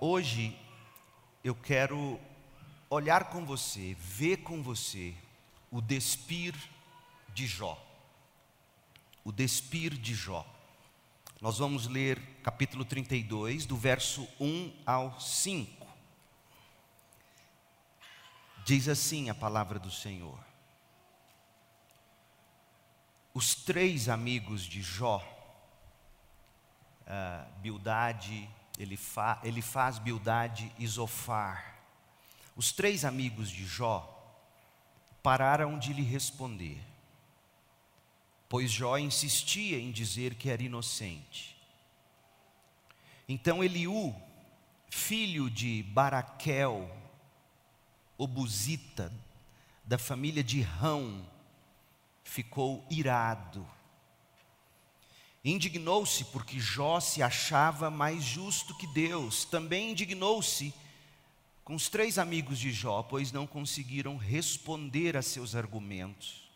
hoje eu quero olhar com você, ver com você o despir de Jó. O despir de Jó. Nós vamos ler capítulo 32, do verso 1 ao 5. Diz assim a palavra do Senhor. Os três amigos de Jó, uh, Bildade, ele, fa, ele faz Bildade e Zofar. Os três amigos de Jó pararam de lhe responder, pois Jó insistia em dizer que era inocente. Então Eliú, filho de Baraquel, obusita, da família de Rão, ficou irado. Indignou-se porque Jó se achava mais justo que Deus. Também indignou-se com os três amigos de Jó, pois não conseguiram responder a seus argumentos,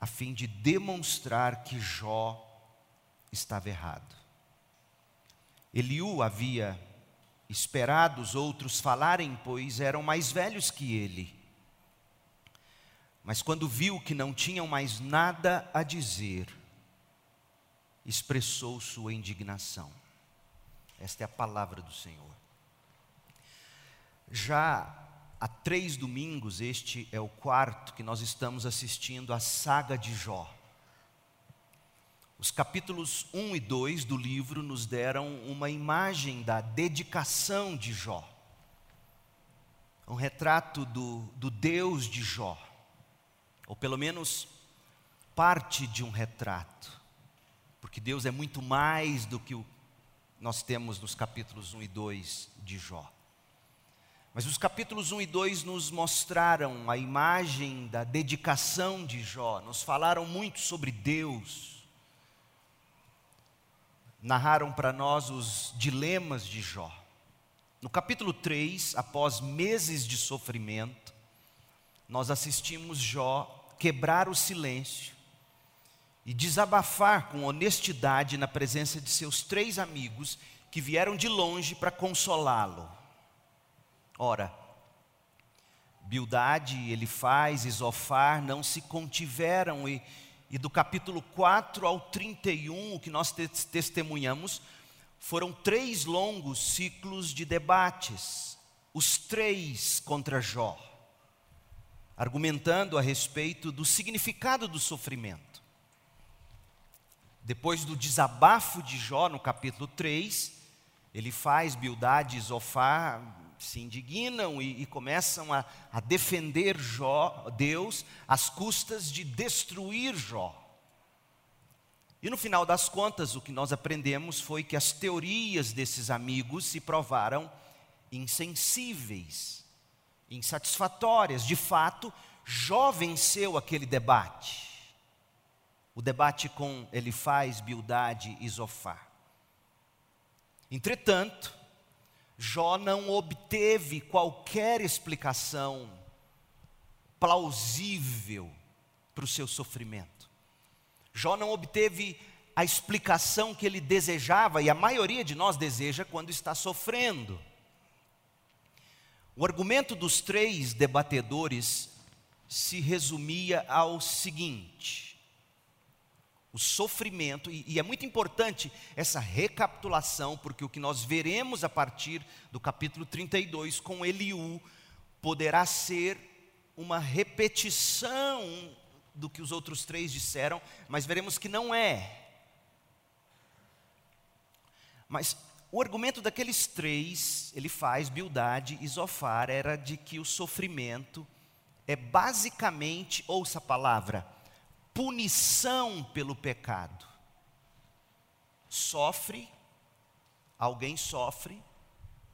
a fim de demonstrar que Jó estava errado. Eliú havia esperado os outros falarem, pois eram mais velhos que ele. Mas quando viu que não tinham mais nada a dizer, expressou sua indignação. Esta é a palavra do Senhor. Já há três domingos, este é o quarto que nós estamos assistindo a saga de Jó. Os capítulos 1 e 2 do livro nos deram uma imagem da dedicação de Jó, um retrato do, do Deus de Jó, ou pelo menos parte de um retrato, porque Deus é muito mais do que o, nós temos nos capítulos 1 e 2 de Jó. Mas os capítulos 1 e 2 nos mostraram a imagem da dedicação de Jó, nos falaram muito sobre Deus, narraram para nós os dilemas de Jó. No capítulo 3, após meses de sofrimento, nós assistimos Jó quebrar o silêncio e desabafar com honestidade na presença de seus três amigos que vieram de longe para consolá-lo. Ora, Bildade, Elifaz Zofar não se contiveram e e do capítulo 4 ao 31, o que nós te testemunhamos, foram três longos ciclos de debates, os três contra Jó, argumentando a respeito do significado do sofrimento. Depois do desabafo de Jó no capítulo 3, ele faz Bildade e Zofar se indignam e, e começam a, a defender Jó, Deus às custas de destruir Jó. E no final das contas, o que nós aprendemos foi que as teorias desses amigos se provaram insensíveis, insatisfatórias. De fato, Jó venceu aquele debate. O debate com Elifaz, Bildade e Zofar. Entretanto, Jó não obteve qualquer explicação plausível para o seu sofrimento. Jó não obteve a explicação que ele desejava, e a maioria de nós deseja quando está sofrendo. O argumento dos três debatedores se resumia ao seguinte: o sofrimento, e, e, é muito importante essa recapitulação, porque o que nós veremos a partir do capítulo 32 com Eliú poderá ser uma repetição do que os outros três disseram, mas veremos que não é. Mas o argumento daqueles três, ele faz, Bildade e Zofar, era de que o sofrimento é basicamente, ouça a palavra, punição pelo pecado. Sofre, alguém sofre,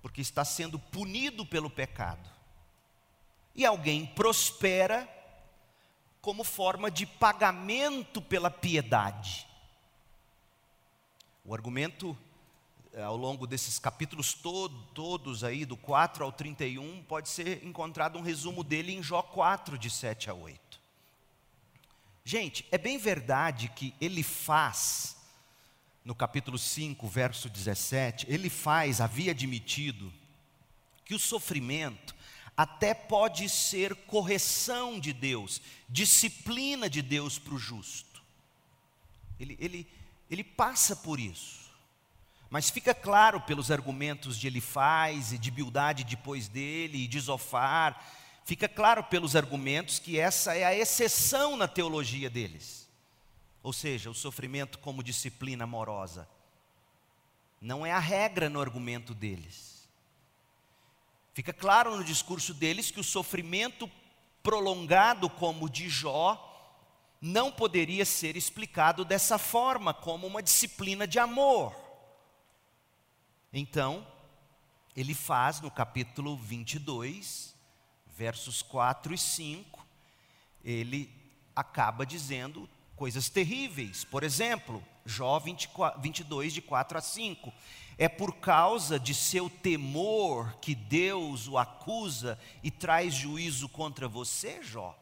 porque está sendo punido pelo pecado. E alguém prospera como forma de pagamento pela piedade. O argumento eh, ao longo desses capítulos todo, todos aí, do 4 ao 31, pode ser encontrado um resumo dele em Jó 4, de 7 a 8. Gente, é bem verdade que ele faz, no capítulo 5, verso 17, ele faz, havia admitido, que o sofrimento até pode ser correção de Deus, disciplina de Deus para o justo. Ele, ele, ele passa por isso. Mas fica claro pelos argumentos de Elifaz e de Bildade depois dele e de Zofar, fica claro pelos argumentos que essa é a exceção na teologia deles. Ou seja, o sofrimento como disciplina amorosa. Não é a regra no argumento deles. Fica claro no discurso deles que o sofrimento prolongado, como o de Jó, não poderia ser explicado dessa forma, como uma disciplina de amor. Então, ele faz no capítulo 22, versos 4 e 5, ele acaba dizendo coisas terríveis. Por exemplo, Jó 24, 22, de 4 a 5. É por causa de seu temor que Deus o acusa e traz juízo contra você, Jó?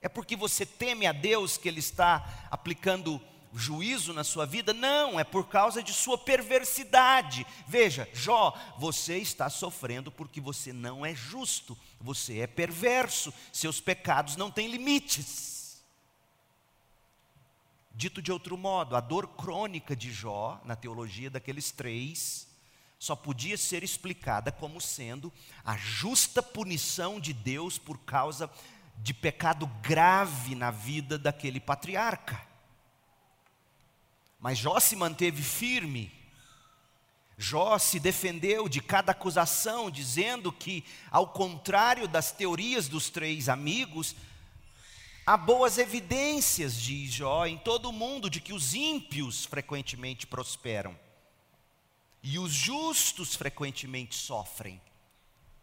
É porque você teme a Deus que Ele está aplicando juízo na sua vida? Não, é por causa de sua perversidade. Veja, Jó, você está sofrendo porque você não é justo, você é perverso, seus pecados não têm limites. Dito de outro modo, a dor crônica de Jó, na teologia daqueles três, só podia ser explicada como sendo a justa punição de Deus por causa de pecado grave na vida daquele patriarca. Mas Jó se manteve firme. Jó se defendeu de cada acusação, dizendo que, ao contrário das teorias dos três amigos, Há boas evidências, diz Jó, em todo o mundo de que os ímpios frequentemente prosperam e os justos frequentemente sofrem.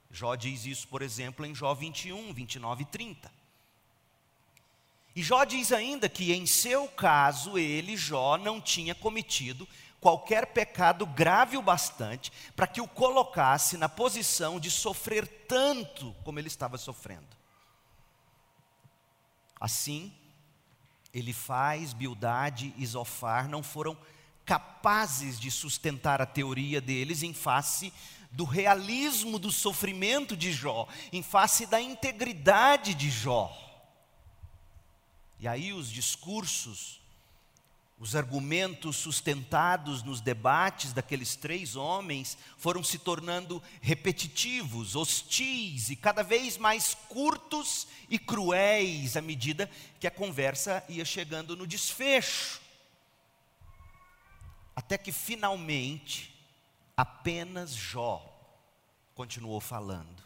Jó diz isso, por exemplo, em Jó 21, 29 e 30. E Jó diz ainda que em seu caso ele, Jó, não tinha cometido qualquer pecado grave o bastante para que o colocasse na posição de sofrer tanto como ele estava sofrendo. Assim, ele faz, Bildade e Zofar não foram capazes de sustentar a teoria deles em face do realismo do sofrimento de Jó, em face da integridade de Jó. E aí os discursos os argumentos sustentados nos debates daqueles três homens foram se tornando repetitivos, hostis e cada vez mais curtos e cruéis à medida que a conversa ia chegando no desfecho. Até que finalmente, apenas Jó continuou falando.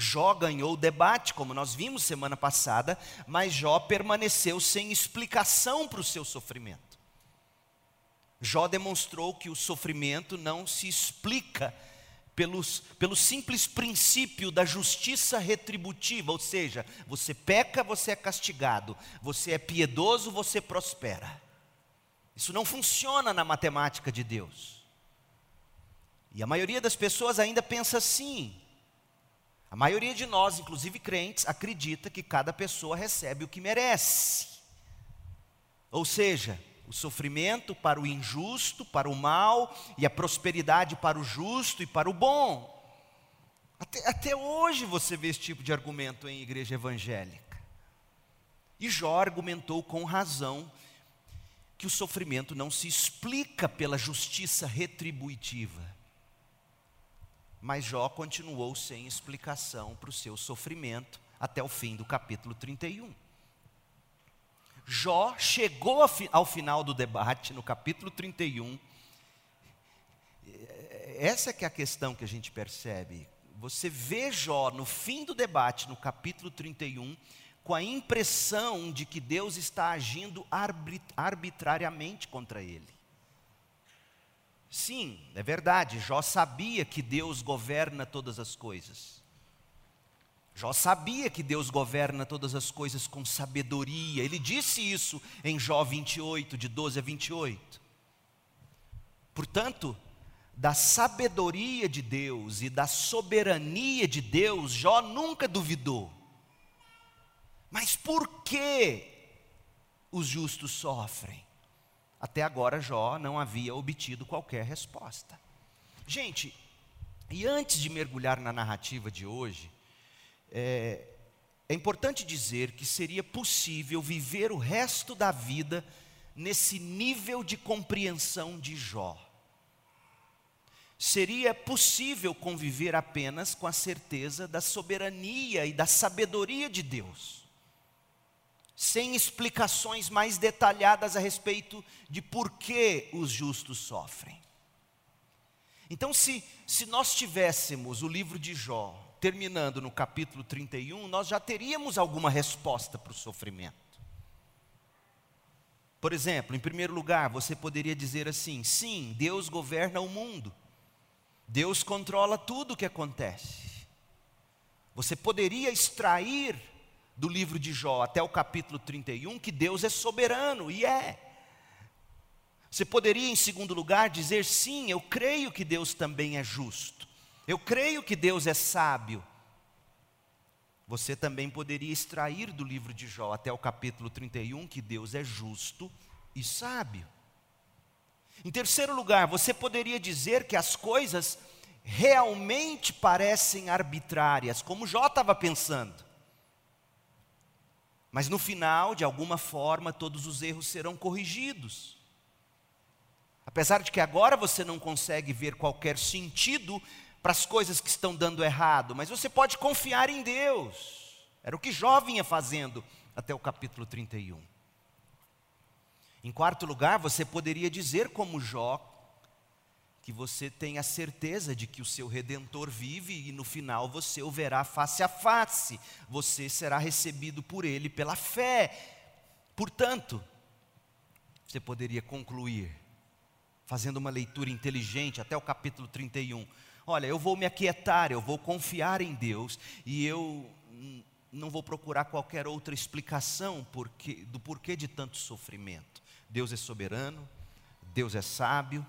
Jó ganhou o debate, como nós vimos semana passada, mas Jó permaneceu sem explicação para o seu sofrimento. Jó demonstrou que o sofrimento não se explica pelos, pelo simples princípio da justiça retributiva, ou seja, você peca, você é castigado, você é piedoso, você prospera. Isso não funciona na matemática de Deus. E a maioria das pessoas ainda pensa assim: a maioria de nós, inclusive crentes, acredita que cada pessoa recebe o que merece. Ou seja, o sofrimento para o injusto, para o mal, e a prosperidade para o justo e para o bom. Até, até hoje você vê esse tipo de argumento em igreja evangélica. E Jó argumentou com razão que o sofrimento não se explica pela justiça retributiva. Mas Jó continuou sem explicação para o seu sofrimento até o fim do capítulo 31. Jó chegou ao final do debate, no capítulo 31. Essa é que é a questão que a gente percebe. Você vê Jó no fim do debate, no capítulo 31, com a impressão de que Deus está agindo arbitrariamente contra ele. Sim, é verdade, Jó sabia que Deus governa todas as coisas. Jó sabia que Deus governa todas as coisas com sabedoria. Ele disse isso em Jó 28, de 12 a 28. Portanto, da sabedoria de Deus e da soberania de Deus, Jó nunca duvidou. Mas por que os justos sofrem? Até agora, Jó não havia obtido qualquer resposta. Gente, e antes de mergulhar na narrativa de hoje, é, é importante dizer que seria possível viver o resto da vida nesse nível de compreensão de Jó. Seria possível conviver apenas com a certeza da soberania e da sabedoria de Deus, sem explicações mais detalhadas a respeito de por que os justos sofrem. Então, se, se nós tivéssemos o livro de Jó terminando no capítulo 31, nós já teríamos alguma resposta para o sofrimento. Por exemplo, em primeiro lugar, você poderia dizer assim: sim, Deus governa o mundo, Deus controla tudo o que acontece. Você poderia extrair do livro de Jó até o capítulo 31 que Deus é soberano, e é. Você poderia, em segundo lugar, dizer: sim, eu creio que Deus também é justo, eu creio que Deus é sábio. Você também poderia extrair do livro de Jó até o capítulo 31 que Deus é justo e sábio. Em terceiro lugar, você poderia dizer que as coisas realmente parecem arbitrárias, como Jó estava pensando. Mas no final, de alguma forma, todos os erros serão corrigidos. Apesar de que agora você não consegue ver qualquer sentido para as coisas que estão dando errado, mas você pode confiar em Deus. Era o que Jó vinha fazendo até o capítulo 31. Em quarto lugar, você poderia dizer, como Jó, que você tem a certeza de que o seu redentor vive e no final você o verá face a face, você será recebido por ele pela fé. Portanto, você poderia concluir, fazendo uma leitura inteligente até o capítulo 31. Olha, eu vou me aquietar, eu vou confiar em Deus e eu não vou procurar qualquer outra explicação porque, do porquê de tanto sofrimento. Deus é soberano, Deus é sábio,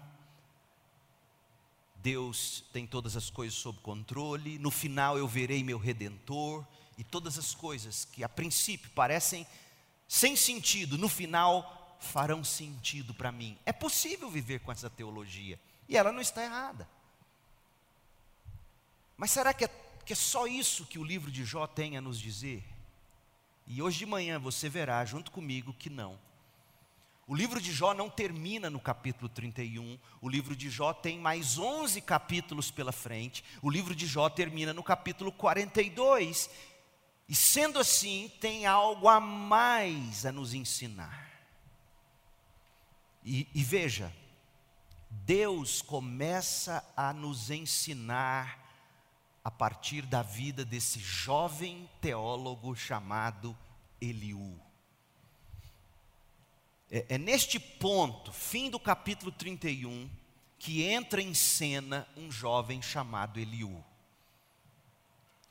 Deus tem todas as coisas sob controle, no final eu verei meu redentor, e todas as coisas que a princípio parecem sem sentido, no final farão sentido para mim. É possível viver com essa teologia, e ela não está errada. Mas será que é, que é só isso que o livro de Jó tem a nos dizer? E hoje de manhã você verá junto comigo que não. O livro de Jó não termina no capítulo 31, o livro de Jó tem mais 11 capítulos pela frente, o livro de Jó termina no capítulo 42, e sendo assim, tem algo a mais a nos ensinar. E, e veja, Deus começa a nos ensinar a partir da vida desse jovem teólogo chamado Eliú. É, é neste ponto, fim do capítulo 31, que entra em cena um jovem chamado Eliú.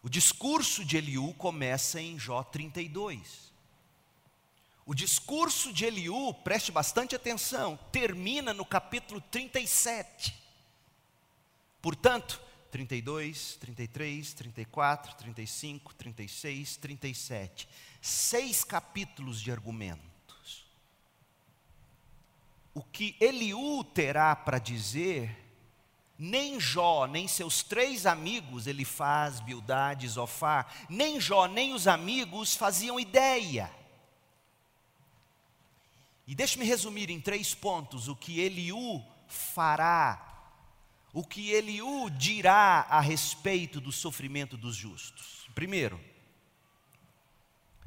O discurso de Eliú começa em Jó 32. O discurso de Eliú, preste bastante atenção, termina no capítulo 37. Portanto, 32, 33, 34, 35, 36, 37. Seis capítulos de argumento o que Eliú terá para dizer, nem Jó, nem seus três amigos, Elifaz, Bildade, Zofar, nem Jó, nem os amigos faziam ideia. E deixe-me resumir em três pontos o que Eliú fará, o que Eliú dirá a respeito do sofrimento dos justos. Primeiro,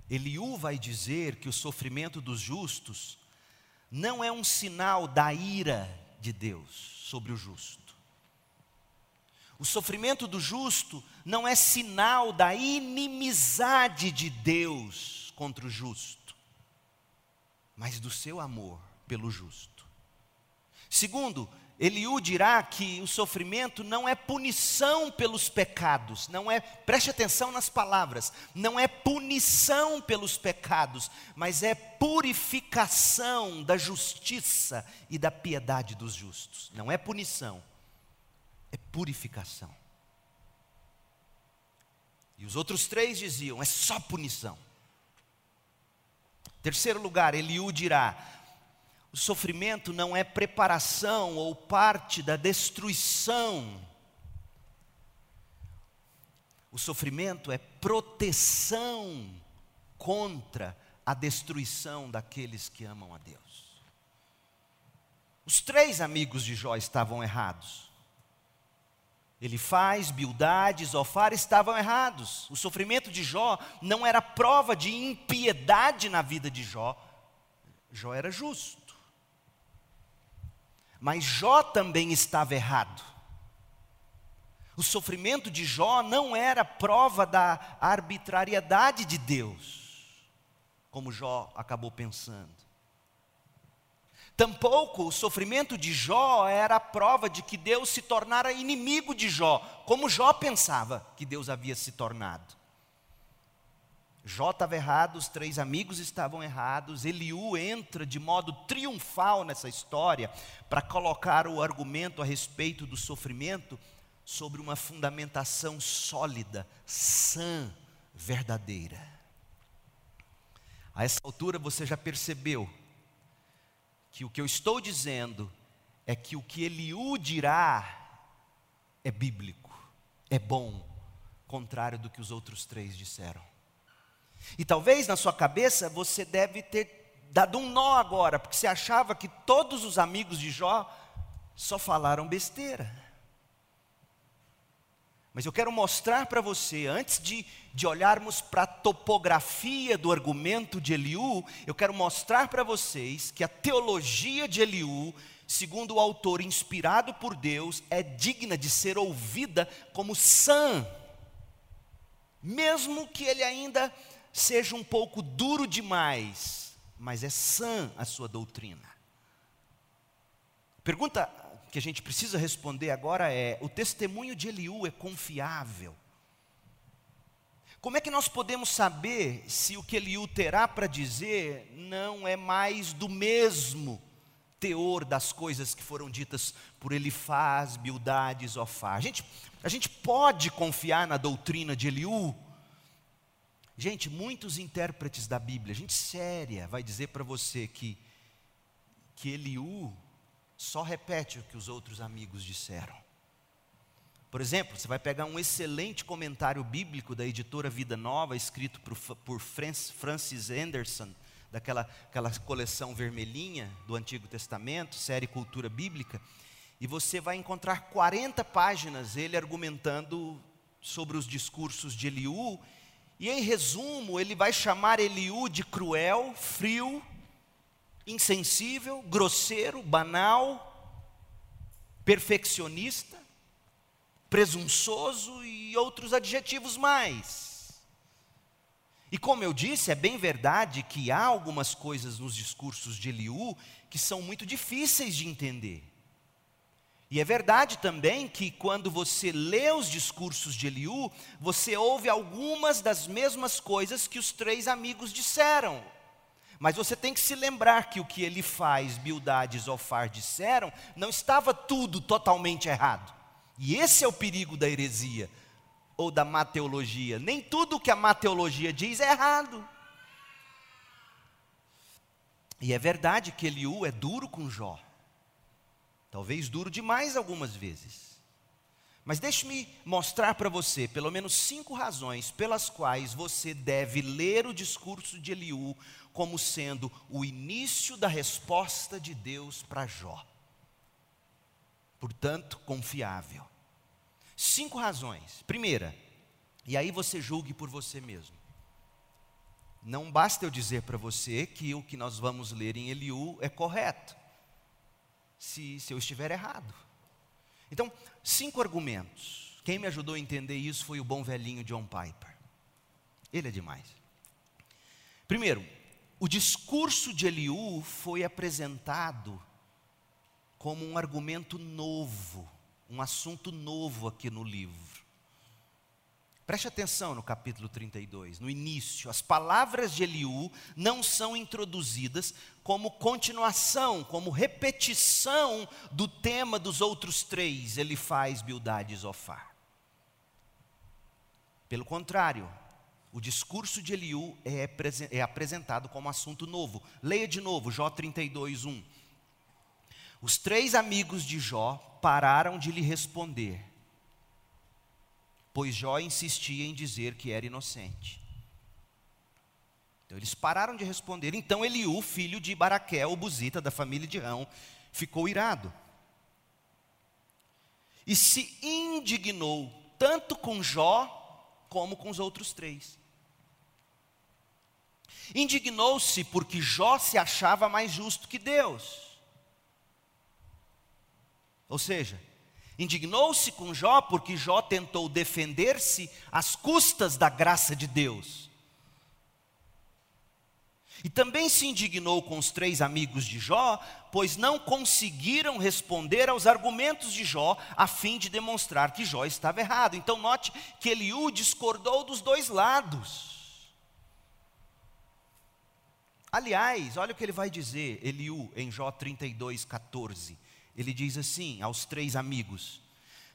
Eliú vai dizer que o sofrimento dos justos não é um sinal da ira de Deus sobre o justo. O sofrimento do justo não é sinal da inimizade de Deus contra o justo, mas do seu amor pelo justo. Segundo, Eliú dirá que o sofrimento não é punição pelos pecados, não é, preste atenção nas palavras, não é punição pelos pecados, mas é purificação da justiça e da piedade dos justos. Não é punição, é purificação. E os outros três diziam: é só punição. Terceiro lugar, Eliú dirá: O sofrimento não é preparação ou parte da destruição. O sofrimento é proteção contra a destruição daqueles que amam a Deus. Os três amigos de Jó estavam errados. Ele faz, Bildade, Zofar estavam errados. O sofrimento de Jó não era prova de impiedade na vida de Jó. Jó era justo. Mas Jó também estava errado. O sofrimento de Jó não era prova da arbitrariedade de Deus, como Jó acabou pensando. Tampouco o sofrimento de Jó era a prova de que Deus se tornara inimigo de Jó, como Jó pensava que Deus havia se tornado. Jó estava errado, os três amigos estavam errados, Eliú entra de modo triunfal nessa história para colocar o argumento a respeito do sofrimento sobre uma fundamentação sólida, sã, verdadeira. A essa altura você já percebeu que o que eu estou dizendo é que o que Eliú dirá é bíblico, é bom, contrário do que os outros três disseram. E talvez na sua cabeça você deve ter dado um nó agora, porque você achava que todos os amigos de Jó só falaram besteira. Mas eu quero mostrar para você, antes de, de olharmos para a topografia do argumento de Eliú, eu quero mostrar para vocês que a teologia de Eliú, segundo o autor inspirado por Deus, é digna de ser ouvida como sã, mesmo que ele ainda seja um pouco duro demais, mas é sã a sua doutrina. Pergunta que a gente precisa responder agora é: o testemunho de Eliú é confiável? Como é que nós podemos saber se o que Eliú terá para dizer não é mais do mesmo teor das coisas que foram ditas por Elifaz, Bildade Zofar? A gente, a gente pode confiar na doutrina de Eliú? Gente, muitos intérpretes da Bíblia, gente séria, vai dizer para você que, que Eliú só repete o que os outros amigos disseram. Por exemplo, você vai pegar um excelente comentário bíblico da editora Vida Nova, escrito por, por Francis Anderson, daquela aquela coleção vermelhinha do Antigo Testamento, série Cultura Bíblica, e você vai encontrar 40 páginas ele argumentando sobre os discursos de Eliú, e em resumo, ele vai chamar Eliú de cruel, frio, insensível, grosseiro, banal, perfeccionista, presunçoso e outros adjetivos mais. E como eu disse, é bem verdade que há algumas coisas nos discursos de Eliú que são muito difíceis de entender. E é verdade também que quando você lê os discursos de Eliú, você ouve algumas das mesmas coisas que os três amigos disseram. Mas você tem que se lembrar que o que ele faz, Bildad e Zofar disseram, não estava tudo totalmente errado. E esse é o perigo da heresia ou da mateologia. Nem tudo que a mateologia diz é errado. E é verdade que Eliú é duro com Jó. Talvez duro demais algumas vezes. Mas deixe-me mostrar para você pelo menos cinco razões pelas quais você deve ler o discurso de Eliú como sendo o início da resposta de Deus para Jó. Portanto, confiável. Cinco razões. Primeira, e aí você julgue por você mesmo. Não basta eu dizer para você que o que nós vamos ler em Eliú é correto, se, se eu estiver errado. Então, cinco argumentos. Quem me ajudou a entender isso foi o bom velhinho John Piper. Ele é demais. Primeiro, o discurso de Eliú foi apresentado como um argumento novo, um assunto novo aqui no livro. Preste atenção no capítulo 32, no início, as palavras de Eliú não são introduzidas como continuação, como repetição do tema dos outros três, ele faz Bildade e Zofar. Pelo contrário, o discurso de Eliú é, é apresentado como assunto novo. Leia de novo, Jó 32, 1. Os três amigos de Jó pararam de lhe responder, pois Jó insistia em dizer que era inocente. Então eles pararam de responder. Então Eliú, filho de Baraquel, o buzita da família de Rão, ficou irado. E se indignou tanto com Jó como com os outros três. Indignou-se porque Jó se achava mais justo que Deus. Ou seja, indignou-se com Jó porque Jó tentou defender-se às custas da graça de Deus. E também se indignou com os três amigos de Jó, pois não conseguiram responder aos argumentos de Jó, a fim de demonstrar que Jó estava errado. Então, note que Eliú discordou dos dois lados. Aliás, olha o que ele vai dizer, Eliú, em Jó 32, 14. Ele diz assim aos três amigos: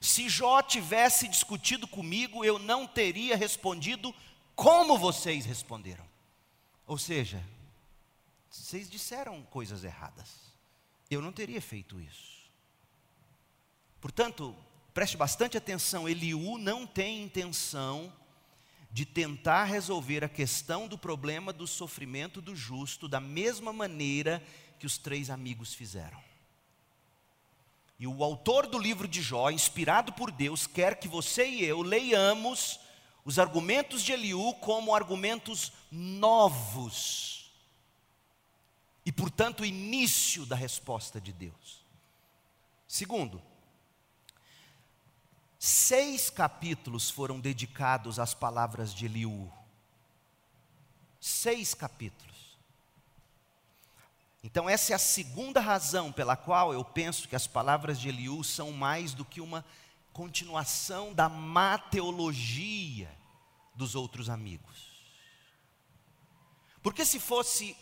Se Jó tivesse discutido comigo, eu não teria respondido como vocês responderam. Ou seja, vocês disseram coisas erradas. Eu não teria feito isso. Portanto, preste bastante atenção: Eliú não tem intenção de tentar resolver a questão do problema do sofrimento do justo da mesma maneira que os três amigos fizeram. E o autor do livro de Jó, inspirado por Deus, quer que você e eu leiamos os argumentos de Eliú como argumentos novos e, portanto, o início da resposta de Deus. Segundo, seis capítulos foram dedicados às palavras de Eliú. Seis capítulos. Então, essa é a segunda razão pela qual eu penso que as palavras de Eliú são mais do que uma continuação da má teologia dos outros amigos. Porque se fosse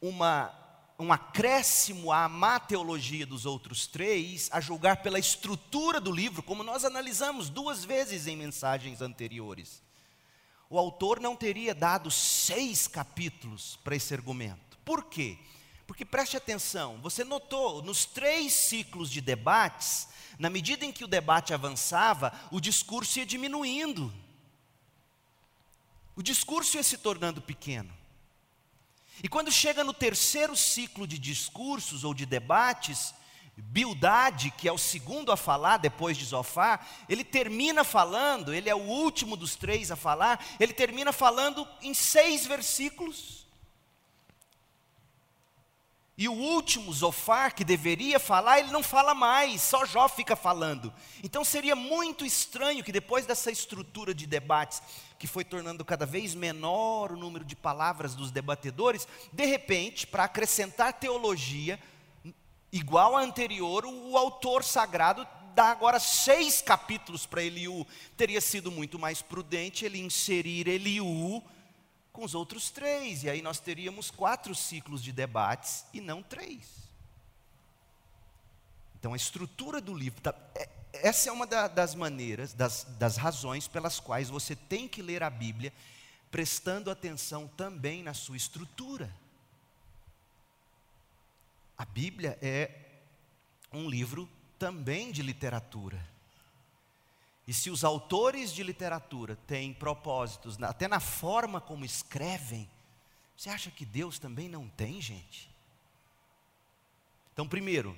uma, um acréscimo à má teologia dos outros três, a julgar pela estrutura do livro, como nós analisamos duas vezes em mensagens anteriores. O autor não teria dado seis capítulos para esse argumento. Por quê? Porque preste atenção, você notou, nos três ciclos de debates, na medida em que o debate avançava, o discurso ia diminuindo. O discurso ia se tornando pequeno. E quando chega no terceiro ciclo de discursos ou de debates, Bildade, que é o segundo a falar depois de Zofar, ele termina falando, ele é o último dos três a falar, ele termina falando em seis versículos. E o último, Zofar, que deveria falar, ele não fala mais, só Jó fica falando. Então seria muito estranho que depois dessa estrutura de debates, que foi tornando cada vez menor o número de palavras dos debatedores, de repente, para acrescentar teologia, igual à anterior, o autor sagrado dá agora seis capítulos para Eliú. Teria sido muito mais prudente ele inserir Eliú com os outros três, e aí nós teríamos quatro ciclos de debates e não três. Então a estrutura do livro, tá, é, essa é uma da, das maneiras, das, das razões pelas quais você tem que ler a Bíblia, prestando atenção também na sua estrutura. A Bíblia é um livro também de literatura. E se os autores de literatura têm propósitos, até na forma como escrevem, você acha que Deus também não tem, gente? Então, primeiro,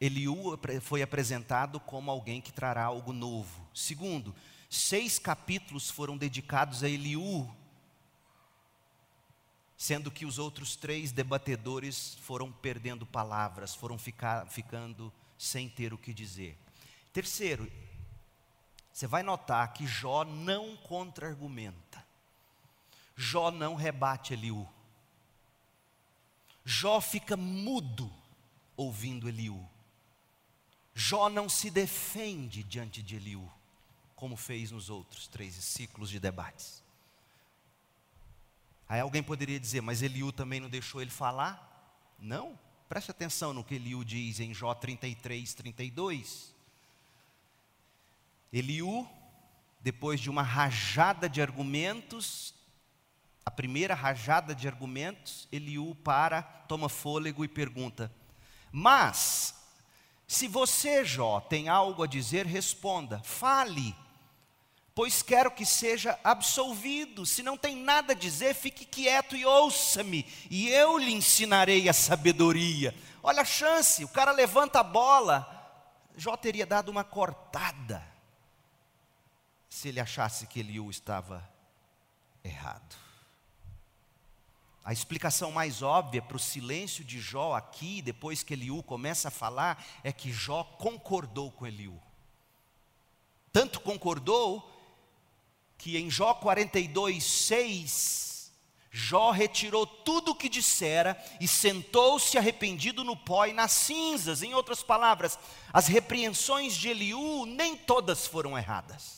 Eliú foi apresentado como alguém que trará algo novo. Segundo, seis capítulos foram dedicados a Eliú, sendo que os outros três debatedores foram perdendo palavras, foram ficar, ficando sem ter o que dizer. Terceiro, você vai notar que Jó não contra-argumenta. Jó não rebate Eliú. Jó fica mudo ouvindo Eliú. Jó não se defende diante de Eliú, como fez nos outros três ciclos de debates. Aí alguém poderia dizer, mas Eliú também não deixou ele falar? Não, preste atenção no que Eliú diz em Jó 33, 32. Eliú, depois de uma rajada de argumentos, a primeira rajada de argumentos, Eliú para, toma fôlego e pergunta: Mas, se você, Jó, tem algo a dizer, responda, fale, pois quero que seja absolvido. Se não tem nada a dizer, fique quieto e ouça-me, e eu lhe ensinarei a sabedoria. Olha a chance, o cara levanta a bola. Jó teria dado uma cortada se ele achasse que Eliú estava errado. A explicação mais óbvia para o silêncio de Jó aqui, depois que Eliú começa a falar, é que Jó concordou com Eliú. Tanto concordou que em Jó 42, 6, Jó retirou tudo o que dissera e sentou-se arrependido no pó e nas cinzas. Em outras palavras, as repreensões de Eliú nem todas foram erradas.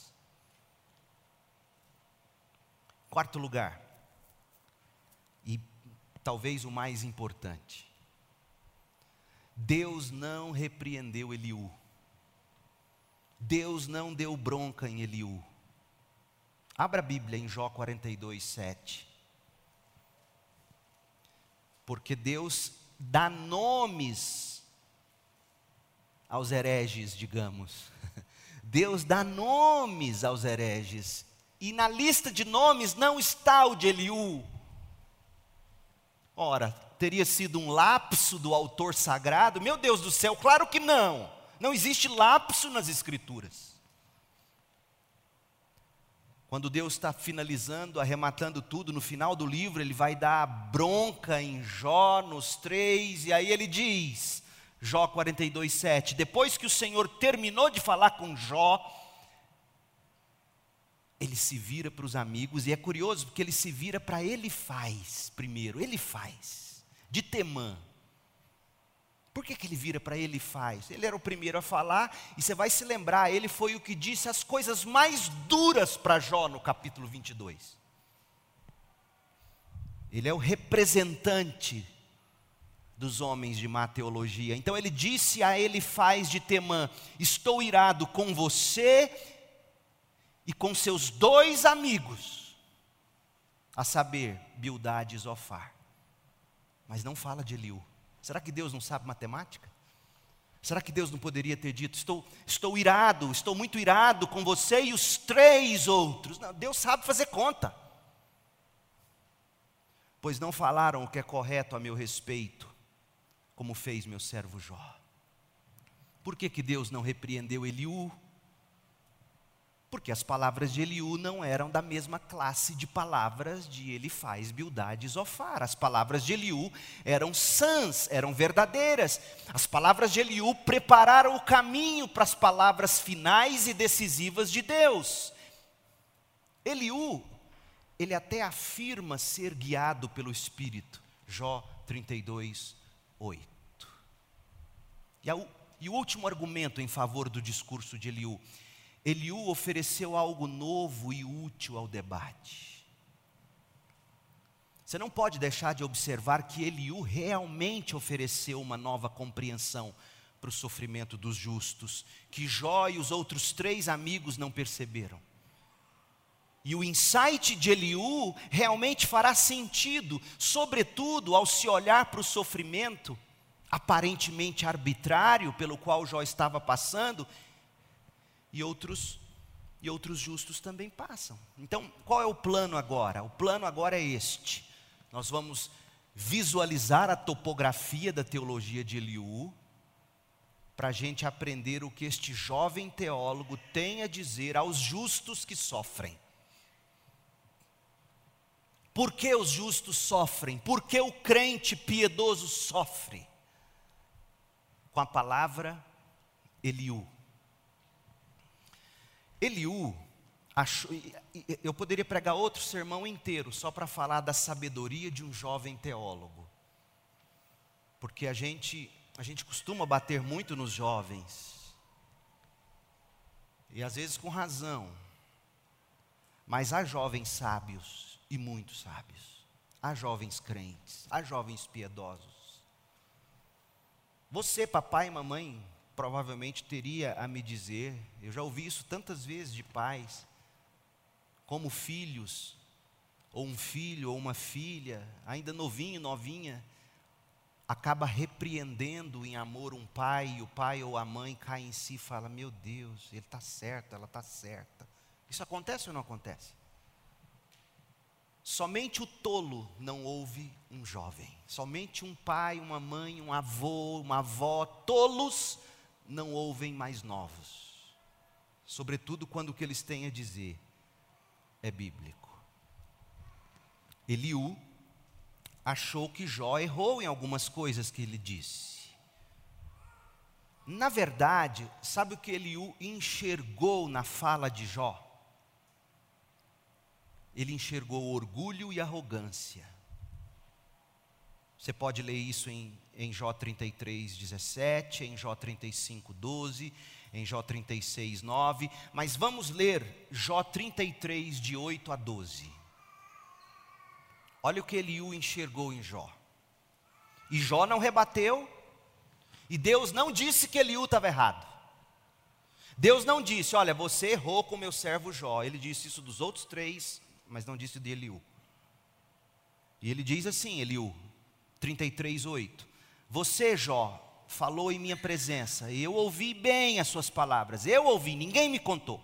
Quarto lugar, talvez o mais importante. Deus não repreendeu Eliú. Deus não deu bronca em Eliú. Abra a Bíblia em Jó 42, 7. Porque Deus dá nomes aos hereges, digamos. Deus dá nomes aos hereges. E na lista de nomes não está o de Eliú. Ora, teria sido um lapso do autor sagrado? Meu Deus do céu, claro que não. Não existe lapso nas Escrituras. Quando Deus está finalizando, arrematando tudo, no final do livro, Ele vai dar bronca em Jó, nos três, e aí ele diz, Jó 42, 7: Depois que o Senhor terminou de falar com Jó, ele se vira para os amigos, e é curioso porque ele se vira para ele faz primeiro, ele faz, de Temã. Por que, que ele vira para ele faz? Ele era o primeiro a falar, e você vai se lembrar, ele foi o que disse as coisas mais duras para Jó no capítulo 22. Ele é o representante dos homens de má teologia. Então ele disse a ele faz de Temã: Estou irado com você e com seus dois amigos, a saber, Bildade e Zofar. Mas não fala de Eliú. Será que Deus não sabe matemática? Será que Deus não poderia ter dito: estou, estou irado, estou muito irado com você e os três outros? Não, Deus sabe fazer conta. Pois não falaram o que é correto a meu respeito, como fez meu servo Jó. Por que, que Deus não repreendeu Eliú? Porque as palavras de Eliú não eram da mesma classe de palavras de Elifaz, Bildade e Zofar. As palavras de Eliú eram sãs, eram verdadeiras. As palavras de Eliú prepararam o caminho para as palavras finais e decisivas de Deus. Eliú, ele até afirma ser guiado pelo Espírito. Jó 32, 8. E, a, e o último argumento em favor do discurso de Eliú Eliú ofereceu algo novo e útil ao debate. Você não pode deixar de observar que Eliú realmente ofereceu uma nova compreensão para o sofrimento dos justos, que Jó e os outros três amigos não perceberam. E o insight de Eliú realmente fará sentido, sobretudo ao se olhar para o sofrimento aparentemente arbitrário pelo qual Jó estava passando e outros e outros justos também passam. Então, qual é o plano agora? O plano agora é este. Nós vamos visualizar a topografia da teologia de Eliú, para a gente aprender o que este jovem teólogo tem a dizer aos justos que sofrem. Por que os justos sofrem? Por que o crente piedoso sofre? Com a palavra Eliú. Eliú achou, eu poderia pregar outro sermão inteiro só para falar da sabedoria de um jovem teólogo. Porque a gente, a gente costuma bater muito nos jovens. E às vezes com razão. Mas há jovens sábios e muito sábios. Há jovens crentes, há jovens piedosos. Você, papai e mamãe, provavelmente teria a me dizer, eu já ouvi isso tantas vezes de pais, como filhos, ou um filho ou uma filha, ainda novinho, novinha, acaba repreendendo em amor um pai, e o pai ou a mãe cai em si e fala: Meu Deus, ele está certo, ela está certa. Isso acontece ou não acontece? Somente o tolo não ouve um jovem. Somente um pai, uma mãe, um avô, uma avó, tolos não ouvem mais novos. Sobretudo quando o que eles têm a dizer é bíblico. Eliú achou que Jó errou em algumas coisas que ele disse. Na verdade, sabe o que Eliú enxergou na fala de Jó? Ele enxergou orgulho e arrogância. Você pode ler isso em, em Jó 33, 17, em Jó 35, 12, em Jó 36, 9, mas vamos ler Jó 33, de 8 a 12. Olha o que Eliú enxergou em Jó. E Jó não rebateu, e Deus não disse que Eliú estava errado. Deus não disse, olha, você errou com meu servo Jó. Ele disse isso dos outros três, mas não disse de Eliú. E ele diz assim, Eliú, 33, 8. Você, Jó, falou em minha presença, e eu ouvi bem as suas palavras. Eu ouvi, ninguém me contou.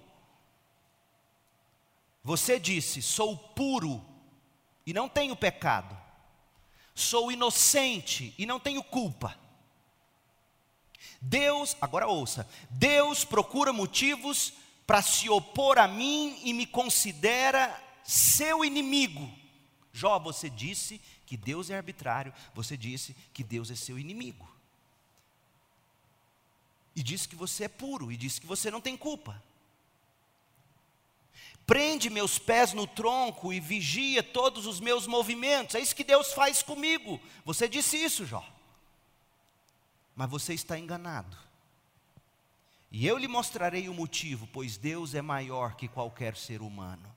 Você disse: Sou puro e não tenho pecado. Sou inocente e não tenho culpa. Deus, agora ouça, Deus procura motivos para se opor a mim e me considera seu inimigo. Jó, você disse que Deus é arbitrário, você disse que Deus é seu inimigo. E disse que você é puro, e disse que você não tem culpa. Prende meus pés no tronco e vigia todos os meus movimentos. É isso que Deus faz comigo. Você disse isso, Jó. Mas você está enganado. E eu lhe mostrarei o motivo, pois Deus é maior que qualquer ser humano.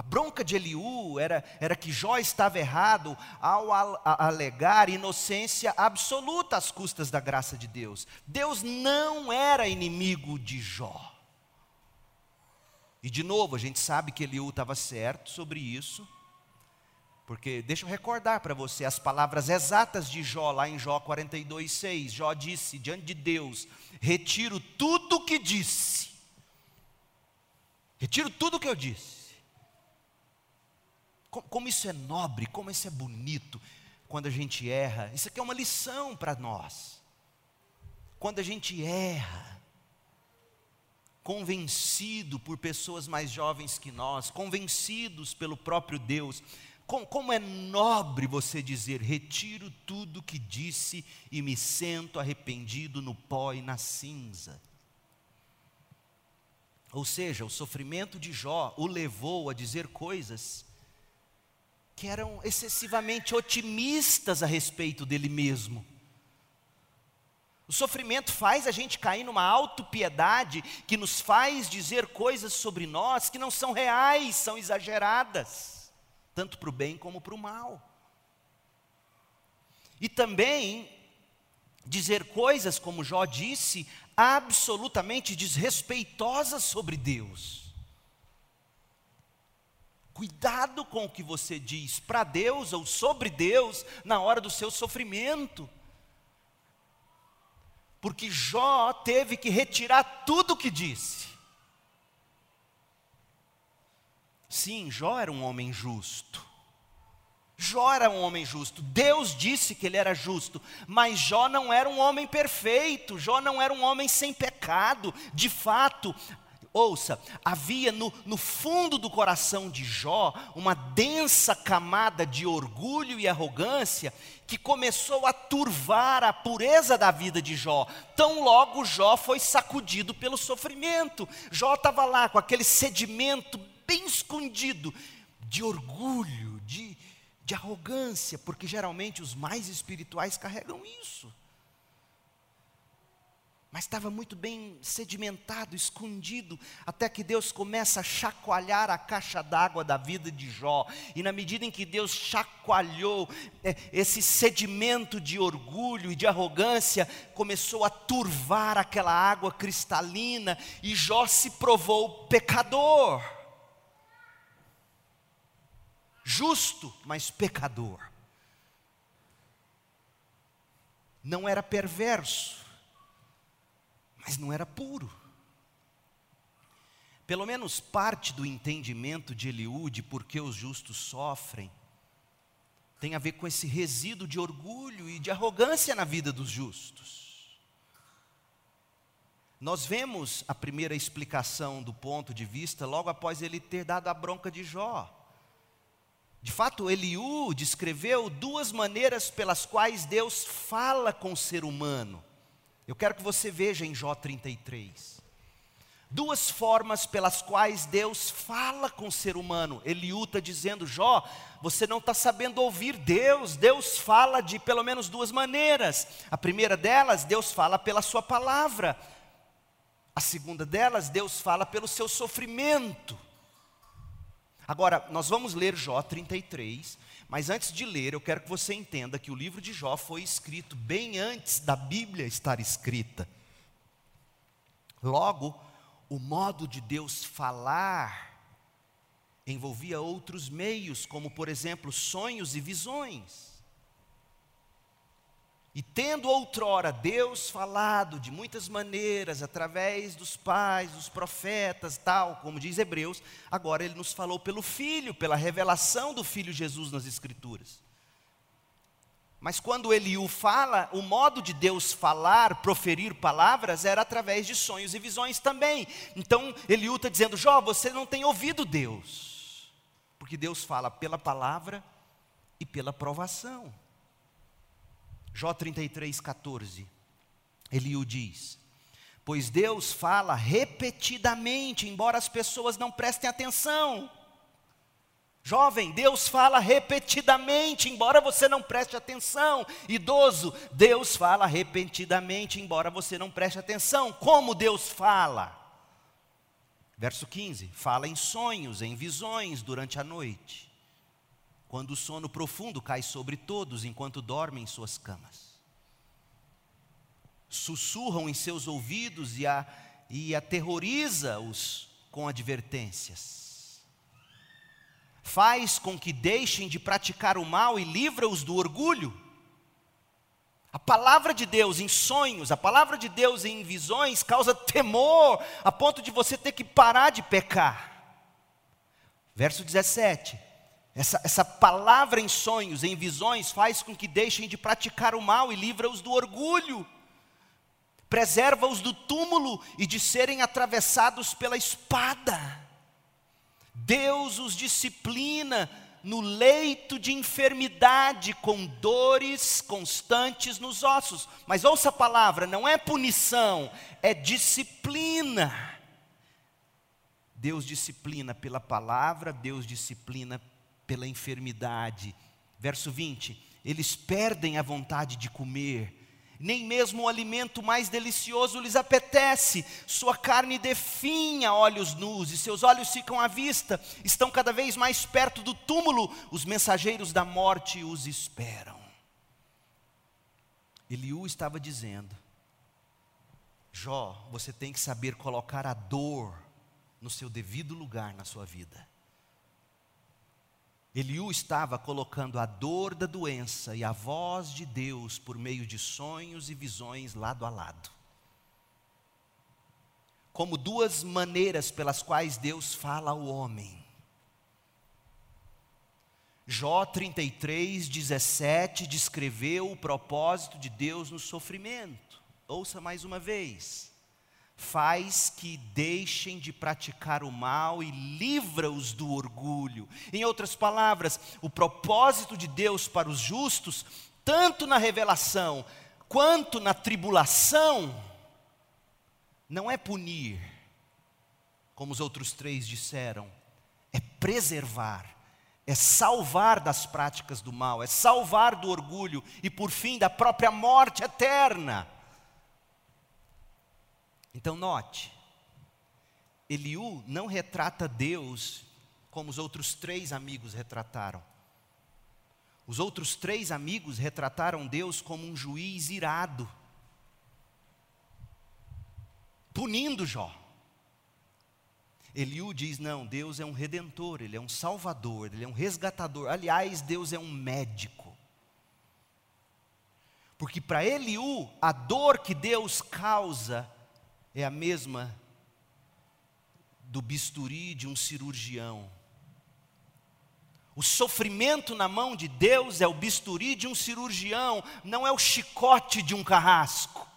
A bronca de Eliú era, era que Jó estava errado ao alegar inocência absoluta às custas da graça de Deus. Deus não era inimigo de Jó. E de novo, a gente sabe que Eliú estava certo sobre isso, porque deixa eu recordar para você as palavras exatas de Jó, lá em Jó 42, 6. Jó disse diante de Deus: Retiro tudo o que disse, retiro tudo o que eu disse. Como, isso é nobre, como isso é bonito quando a gente erra. Isso aqui é uma lição para nós. Quando a gente erra, convencido por pessoas mais jovens que nós, convencidos pelo próprio Deus. Como é nobre você dizer: retiro tudo que disse e me sento arrependido no pó e na cinza. Ou seja, o sofrimento de Jó o levou a dizer coisas que eram excessivamente otimistas a respeito dele mesmo. O sofrimento faz a gente cair numa autopiedade que nos faz dizer coisas sobre nós que não são reais, são exageradas, tanto para o bem como para o mal. E também dizer coisas, como Jó disse, absolutamente desrespeitosas sobre Deus. Cuidado com o que você diz para Deus ou sobre Deus na hora do seu sofrimento porque Jó teve que retirar tudo o que disse. Sim, Jó era um homem justo. Jó era um homem justo. Deus disse que ele era justo, mas Jó não era um homem perfeito. Jó não era um homem sem pecado. De fato, ouça, havia no, no fundo do coração de Jó uma densa camada de orgulho e arrogância que começou a turvar a pureza da vida de Jó. Tão logo Jó foi sacudido pelo sofrimento. Jó estava lá com aquele sedimento bem escondido de orgulho, de, de arrogância, porque geralmente os mais espirituais carregam isso mas estava muito bem sedimentado, escondido, até que Deus começa a chacoalhar a caixa d'água da vida de Jó, e na medida em que Deus chacoalhou é, esse sedimento de orgulho e de arrogância, começou a turvar aquela água cristalina, e Jó se provou pecador, justo, mas pecador. não era perverso, mas não era puro. Pelo menos parte do entendimento de Eliú de por que os justos sofrem tem a ver com esse resíduo de orgulho e de arrogância na vida dos justos. Nós vemos a primeira explicação do ponto de vista logo após ele ter dado a bronca de Jó. De fato, Eliú descreveu duas maneiras pelas quais Deus fala com o ser humano. Eu quero que você veja em Jó 33 duas formas pelas quais Deus fala com o ser humano. Eliú está dizendo, Jó, você não está sabendo ouvir Deus. Deus fala de pelo menos duas maneiras. A primeira delas, Deus fala pela sua palavra. A segunda delas, Deus fala pelo seu sofrimento. Agora, nós vamos ler Jó 33, mas antes de ler, eu quero que você entenda que o livro de Jó foi escrito bem antes da Bíblia estar escrita. Logo, o modo de Deus falar envolvia outros meios, como por exemplo sonhos e visões. E tendo outrora Deus falado de muitas maneiras, através dos pais, dos profetas, tal, como diz Hebreus, agora Ele nos falou pelo Filho, pela revelação do Filho Jesus nas Escrituras. Mas quando Eliú fala, o modo de Deus falar, proferir palavras, era através de sonhos e visões também. Então Eliú está dizendo: Jó, você não tem ouvido Deus, porque Deus fala pela palavra e pela provação. Jó 33, 14. Eliú diz: Pois Deus fala repetidamente, embora as pessoas não prestem atenção. Jovem, Deus fala repetidamente, embora você não preste atenção. Idoso, Deus fala repetidamente, embora você não preste atenção. Como Deus fala? Verso 15: fala em sonhos, em visões durante a noite, quando o sono profundo cai sobre todos enquanto dormem em suas camas. Sussurram em seus ouvidos e, a, e aterroriza-os com advertências faz com que deixem de praticar o mal e livra-os do orgulho. A palavra de Deus em sonhos, a palavra de Deus em visões causa temor, a ponto de você ter que parar de pecar. Verso 17: essa, essa palavra em sonhos, em visões, faz com que deixem de praticar o mal e livra-os do orgulho, preserva-os do túmulo e de serem atravessados pela espada. Deus os disciplina no leito de enfermidade, com dores constantes nos ossos. Mas ouça a palavra, não é punição, é disciplina. Deus disciplina pela palavra, Deus disciplina pela enfermidade. Verso 20: eles perdem a vontade de comer nem mesmo o alimento mais delicioso lhes apetece, sua carne definha olhos nus, e seus olhos ficam à vista, estão cada vez mais perto do túmulo, os mensageiros da morte os esperam. Eliú estava dizendo: Jó, você tem que saber colocar a dor no seu devido lugar na sua vida. Eliú estava colocando a dor da doença e a voz de Deus por meio de sonhos e visões lado a lado. Como duas maneiras pelas quais Deus fala ao homem. Jó 33, 17 descreveu o propósito de Deus no sofrimento. Ouça mais uma vez faz que deixem de praticar o mal e livra-os do orgulho. Em outras palavras, o propósito de Deus para os justos, tanto na revelação quanto na tribulação, não é punir, como os outros três disseram, é preservar, é salvar das práticas do mal, é salvar do orgulho e, por fim, da própria morte eterna. Então, note, Eliú não retrata Deus como os outros três amigos retrataram. Os outros três amigos retrataram Deus como um juiz irado, punindo Jó. Eliú diz: não, Deus é um redentor, Ele é um salvador, Ele é um resgatador. Aliás, Deus é um médico. Porque para Eliú, a dor que Deus causa é a mesma do bisturi de um cirurgião. O sofrimento na mão de Deus é o bisturi de um cirurgião, não é o chicote de um carrasco.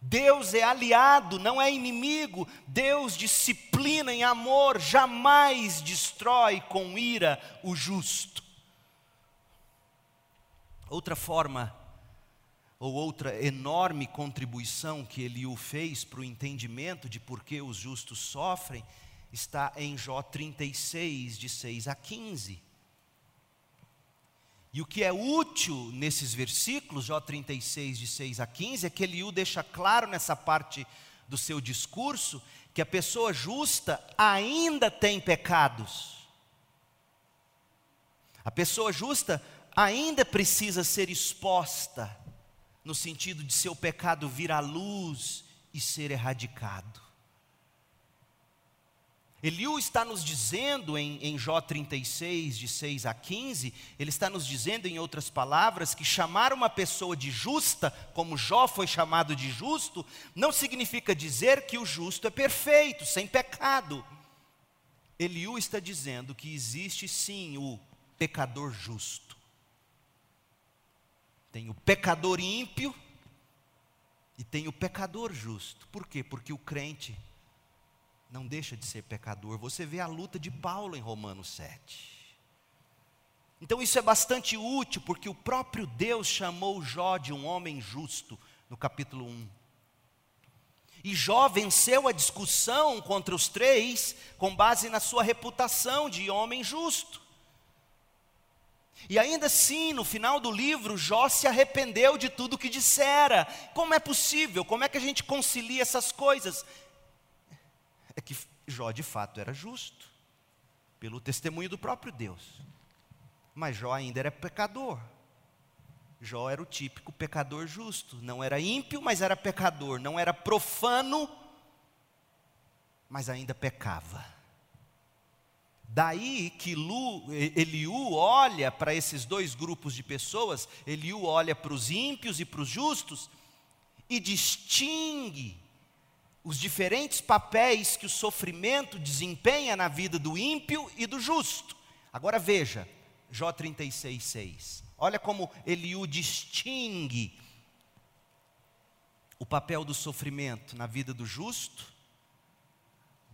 Deus é aliado, não é inimigo. Deus disciplina em amor, jamais destrói com ira o justo. Outra forma, ou outra enorme contribuição que Eliú fez para o entendimento de por que os justos sofrem, está em Jó 36, de 6 a 15. E o que é útil nesses versículos, Jó 36, de 6 a 15, é que Eliú deixa claro nessa parte do seu discurso que a pessoa justa ainda tem pecados. A pessoa justa ainda precisa ser exposta, no sentido de seu pecado vir à luz e ser erradicado. Eliú está nos dizendo em, em Jó 36, de 6 a 15, ele está nos dizendo, em outras palavras, que chamar uma pessoa de justa, como Jó foi chamado de justo, não significa dizer que o justo é perfeito, sem pecado. Eliú está dizendo que existe sim o pecador justo. Tem o pecador ímpio e tem o pecador justo. Por quê? Porque o crente não deixa de ser pecador. Você vê a luta de Paulo em Romanos 7. Então isso é bastante útil, porque o próprio Deus chamou Jó de um homem justo, no capítulo 1. E Jó venceu a discussão contra os três com base na sua reputação de homem justo. E ainda assim, no final do livro, Jó se arrependeu de tudo que dissera. Como é possível? Como é que a gente concilia essas coisas? é que Jó de fato era justo, pelo testemunho do próprio Deus. Mas Jó ainda era pecador. Jó era o típico pecador justo. Não era ímpio, mas era pecador. Não era profano, mas ainda pecava. Daí que Lu, Eliú olha para esses dois grupos de pessoas, Eliú olha para os ímpios e para os justos, e distingue os diferentes papéis que o sofrimento desempenha na vida do ímpio e do justo. Agora veja, Jó 36, 6. Olha como Eliú distingue o papel do sofrimento na vida do justo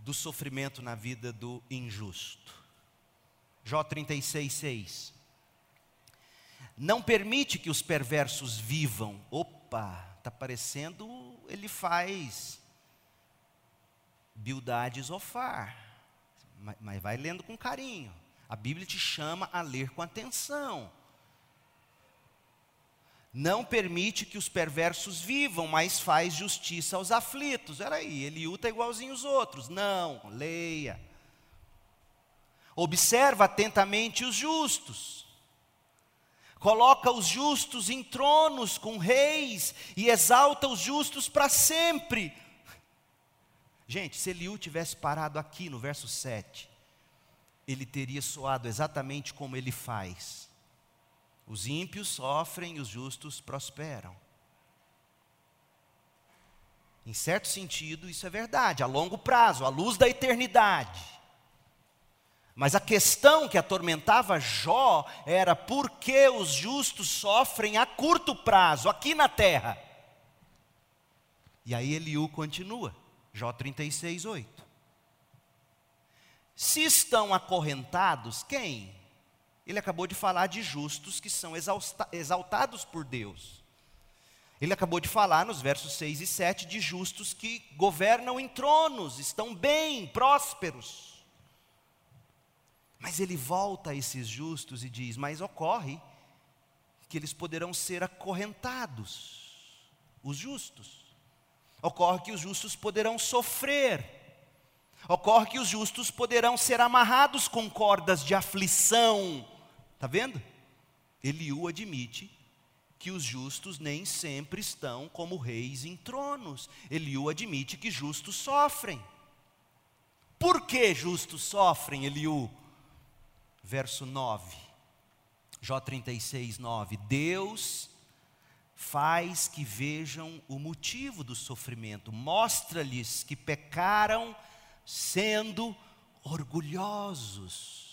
do sofrimento na vida do injusto. Jó 36, 6. Não permite que os perversos vivam. Opa, está parecendo ele faz Bildade Zofar. Mas vai lendo com carinho. A Bíblia te chama a ler com atenção. Não permite que os perversos vivam, mas faz justiça aos aflitos. Era aí, Eliú está igualzinho os outros. Não, leia. Observa atentamente os justos. Coloca os justos em tronos com reis e exalta os justos para sempre. Gente, se Eliú tivesse parado aqui no verso 7, ele teria soado exatamente como ele faz. Os ímpios sofrem e os justos prosperam. Em certo sentido, isso é verdade, a longo prazo, à luz da eternidade. Mas a questão que atormentava Jó era por que os justos sofrem a curto prazo, aqui na terra. E aí Eliú continua. Jó 36, 8. Se estão acorrentados, quem? Ele acabou de falar de justos que são exaltados por Deus. Ele acabou de falar nos versos 6 e 7 de justos que governam em tronos, estão bem, prósperos. Mas ele volta a esses justos e diz: Mas ocorre que eles poderão ser acorrentados, os justos. Ocorre que os justos poderão sofrer. Ocorre que os justos poderão ser amarrados com cordas de aflição. Está vendo? Eliú admite que os justos nem sempre estão como reis em tronos. Eliú admite que justos sofrem. Por que justos sofrem, Eliú? Verso 9, Jó 36, 9. Deus faz que vejam o motivo do sofrimento, mostra-lhes que pecaram sendo orgulhosos.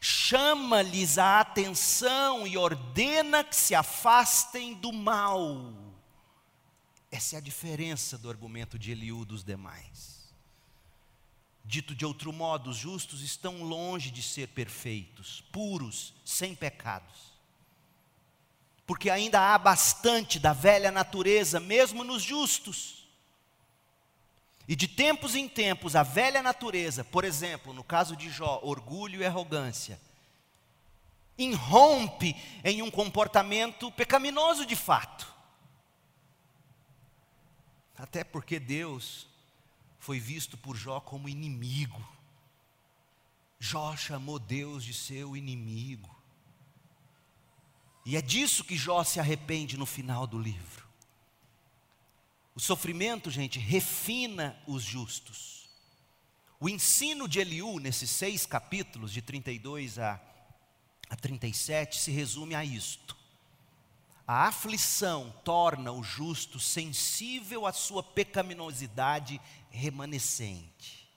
Chama-lhes a atenção e ordena que se afastem do mal. Essa é a diferença do argumento de Eliú dos demais. Dito de outro modo, os justos estão longe de ser perfeitos, puros, sem pecados porque ainda há bastante da velha natureza, mesmo nos justos. E de tempos em tempos, a velha natureza, por exemplo, no caso de Jó, orgulho e arrogância, irrompe em um comportamento pecaminoso de fato. Até porque Deus foi visto por Jó como inimigo. Jó chamou Deus de seu inimigo. E é disso que Jó se arrepende no final do livro. O sofrimento, gente, refina os justos. O ensino de Eliú, nesses seis capítulos, de 32 a, a 37, se resume a isto. A aflição torna o justo sensível à sua pecaminosidade remanescente.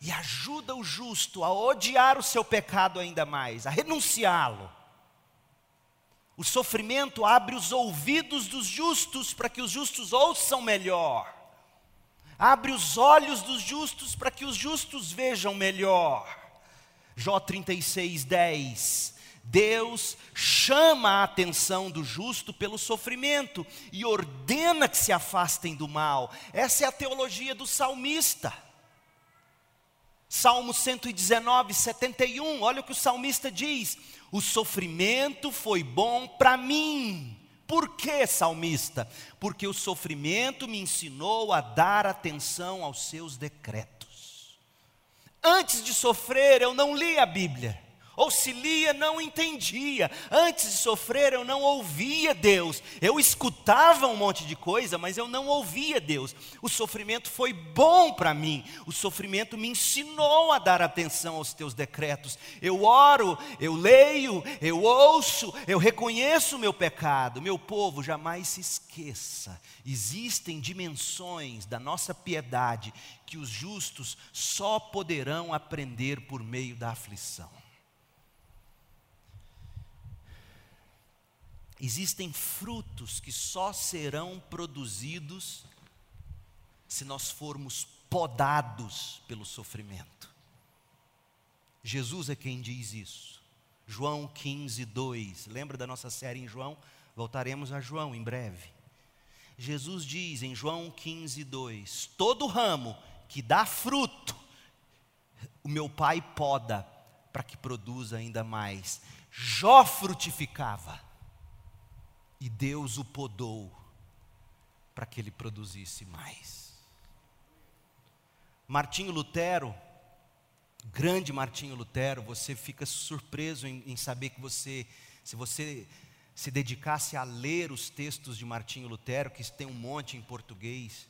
E ajuda o justo a odiar o seu pecado ainda mais, a renunciá-lo o sofrimento abre os ouvidos dos justos para que os justos ouçam melhor. Abre os olhos dos justos para que os justos vejam melhor. Jó 36, 10. Deus chama a atenção do justo pelo sofrimento e ordena que se afastem do mal. Essa é a teologia do salmista. Salmo 119, 71, olha o que o salmista diz: O sofrimento foi bom para mim. Por que, salmista? Porque o sofrimento me ensinou a dar atenção aos seus decretos. Antes de sofrer, eu não li a Bíblia ou se lia, não entendia. Antes de sofrer, eu não ouvia Deus. Eu escutava um monte de coisa, mas eu não ouvia Deus. O sofrimento foi bom para mim. O sofrimento me ensinou a dar atenção aos teus decretos. Eu oro, eu leio, eu ouço, eu reconheço o meu pecado. Meu povo, jamais se esqueça. Existem dimensões da nossa piedade que os justos só poderão aprender por meio da aflição. Existem frutos que só serão produzidos se nós formos podados pelo sofrimento. Jesus é quem diz isso. João 15, 2. Lembra da nossa série em João? Voltaremos a João em breve. Jesus diz em João 15, 2: Todo ramo que dá fruto, o meu Pai poda para que produza ainda mais. Jó frutificava e Deus o podou para que ele produzisse mais. Martinho Lutero, grande Martinho Lutero, você fica surpreso em, em saber que você, se você se dedicasse a ler os textos de Martinho Lutero, que tem um monte em português,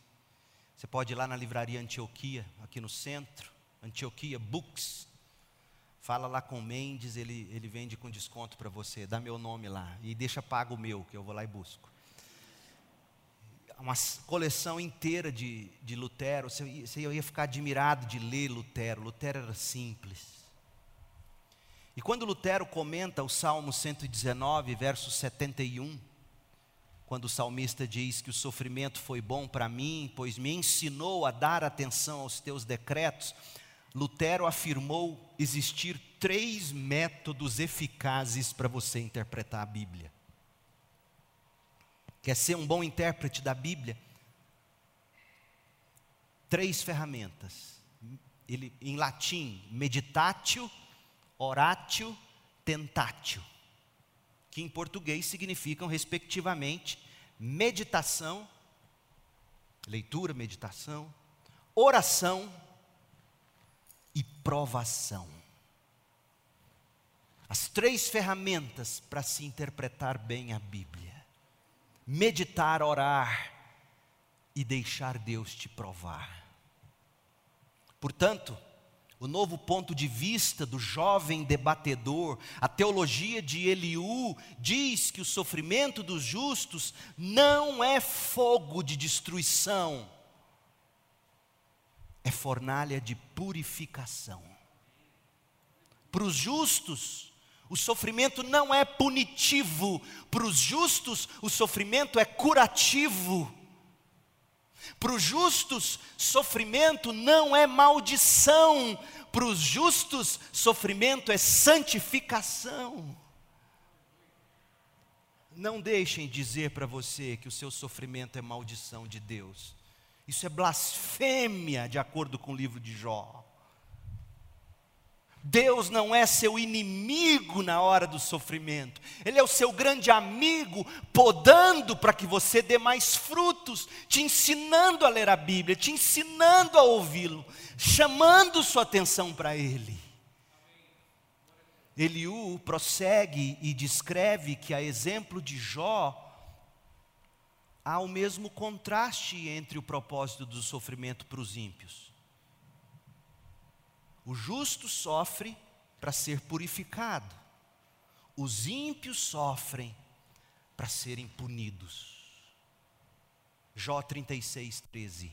você pode ir lá na livraria Antioquia, aqui no centro, Antioquia Books, Fala lá com o Mendes, ele, ele vende com desconto para você. Dá meu nome lá. E deixa pago o meu, que eu vou lá e busco. Uma coleção inteira de, de Lutero. Você, você ia ficar admirado de ler Lutero. Lutero era simples. E quando Lutero comenta o Salmo 119, verso 71, quando o salmista diz que o sofrimento foi bom para mim, pois me ensinou a dar atenção aos teus decretos, Lutero afirmou existir três métodos eficazes para você interpretar a Bíblia. Quer ser um bom intérprete da Bíblia? Três ferramentas. Ele, em latim, meditatio, oratio, tentatio. Que em português significam, respectivamente, meditação, leitura, meditação, oração provação. As três ferramentas para se interpretar bem a Bíblia: meditar, orar e deixar Deus te provar. Portanto, o novo ponto de vista do jovem debatedor, a teologia de Eliú, diz que o sofrimento dos justos não é fogo de destruição, é fornalha de purificação. Para os justos, o sofrimento não é punitivo, para os justos, o sofrimento é curativo. Para os justos, sofrimento não é maldição, para os justos, sofrimento é santificação. Não deixem dizer para você que o seu sofrimento é maldição de Deus. Isso é blasfêmia, de acordo com o livro de Jó. Deus não é seu inimigo na hora do sofrimento, Ele é o seu grande amigo, podando para que você dê mais frutos, te ensinando a ler a Bíblia, te ensinando a ouvi-lo, chamando sua atenção para Ele. Eliú prossegue e descreve que, a exemplo de Jó, há o mesmo contraste entre o propósito do sofrimento para os ímpios. O justo sofre para ser purificado, os ímpios sofrem para serem punidos. Jó 36, 13.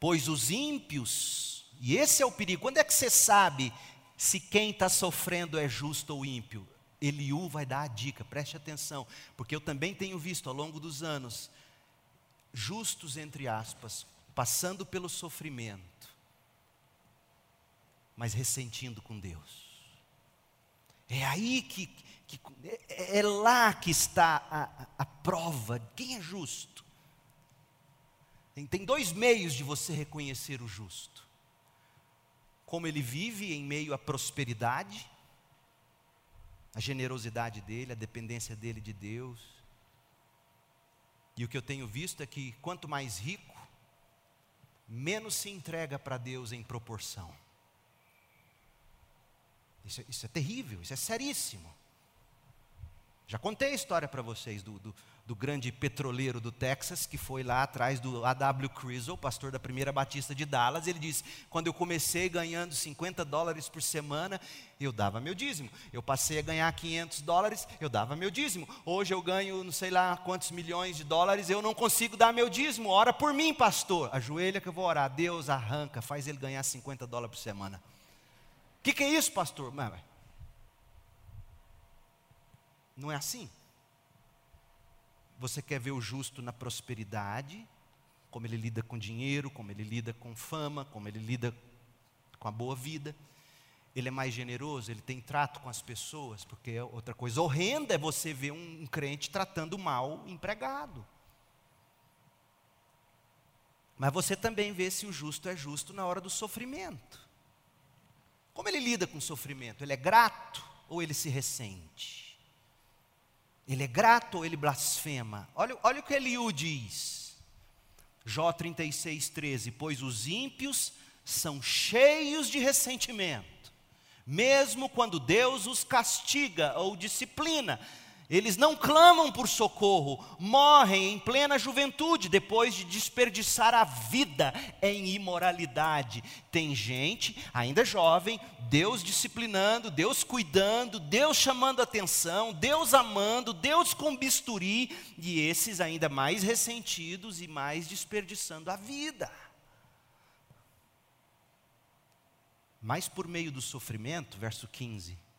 Pois os ímpios, e esse é o perigo, quando é que você sabe se quem está sofrendo é justo ou ímpio? Eliú vai dar a dica, preste atenção, porque eu também tenho visto ao longo dos anos, justos entre aspas, passando pelo sofrimento, mas ressentindo com Deus. É aí que, que é, é lá que está a, a prova quem é justo. Tem, tem dois meios de você reconhecer o justo: como ele vive em meio à prosperidade, a generosidade dele, a dependência dele de Deus. E o que eu tenho visto é que quanto mais rico, menos se entrega para Deus em proporção. Isso, isso é terrível, isso é seríssimo. Já contei a história para vocês do, do, do, grande petroleiro do Texas, que foi lá atrás do A.W. Criswell, pastor da primeira batista de Dallas. Ele disse: Quando eu comecei ganhando 50 dólares por semana, eu dava meu dízimo. Eu passei a ganhar 500 dólares, eu dava meu dízimo. Hoje eu ganho não sei lá quantos milhões de dólares, eu não consigo dar meu dízimo. Ora por mim, pastor. Ajoelha que eu vou orar. Deus arranca, faz ele ganhar 50 dólares por semana. O que, que, é isso, pastor? Não é assim. Você quer ver o justo na prosperidade, como ele lida com dinheiro, como ele lida com fama, como ele lida com a boa vida. Ele é mais generoso, ele tem trato com as pessoas, porque é outra coisa horrenda é você ver um, um crente tratando mal empregado. Mas você também vê se o justo é justo na hora do sofrimento. Como ele lida com o sofrimento? Ele é grato ou ele se ressente? Ele é grato ou ele blasfema? Olha, olha o que Eliú diz. Jó 36, 13. Pois os ímpios são cheios de ressentimento, mesmo quando Deus os castiga ou disciplina, eles não clamam por socorro, morrem em plena juventude, depois de desperdiçar a vida em imoralidade. Tem gente, ainda jovem, Deus disciplinando, Deus cuidando, Deus chamando atenção, Deus amando, Deus com bisturi, e esses ainda mais ressentidos e mais desperdiçando a vida. Mas por meio do sofrimento, verso 15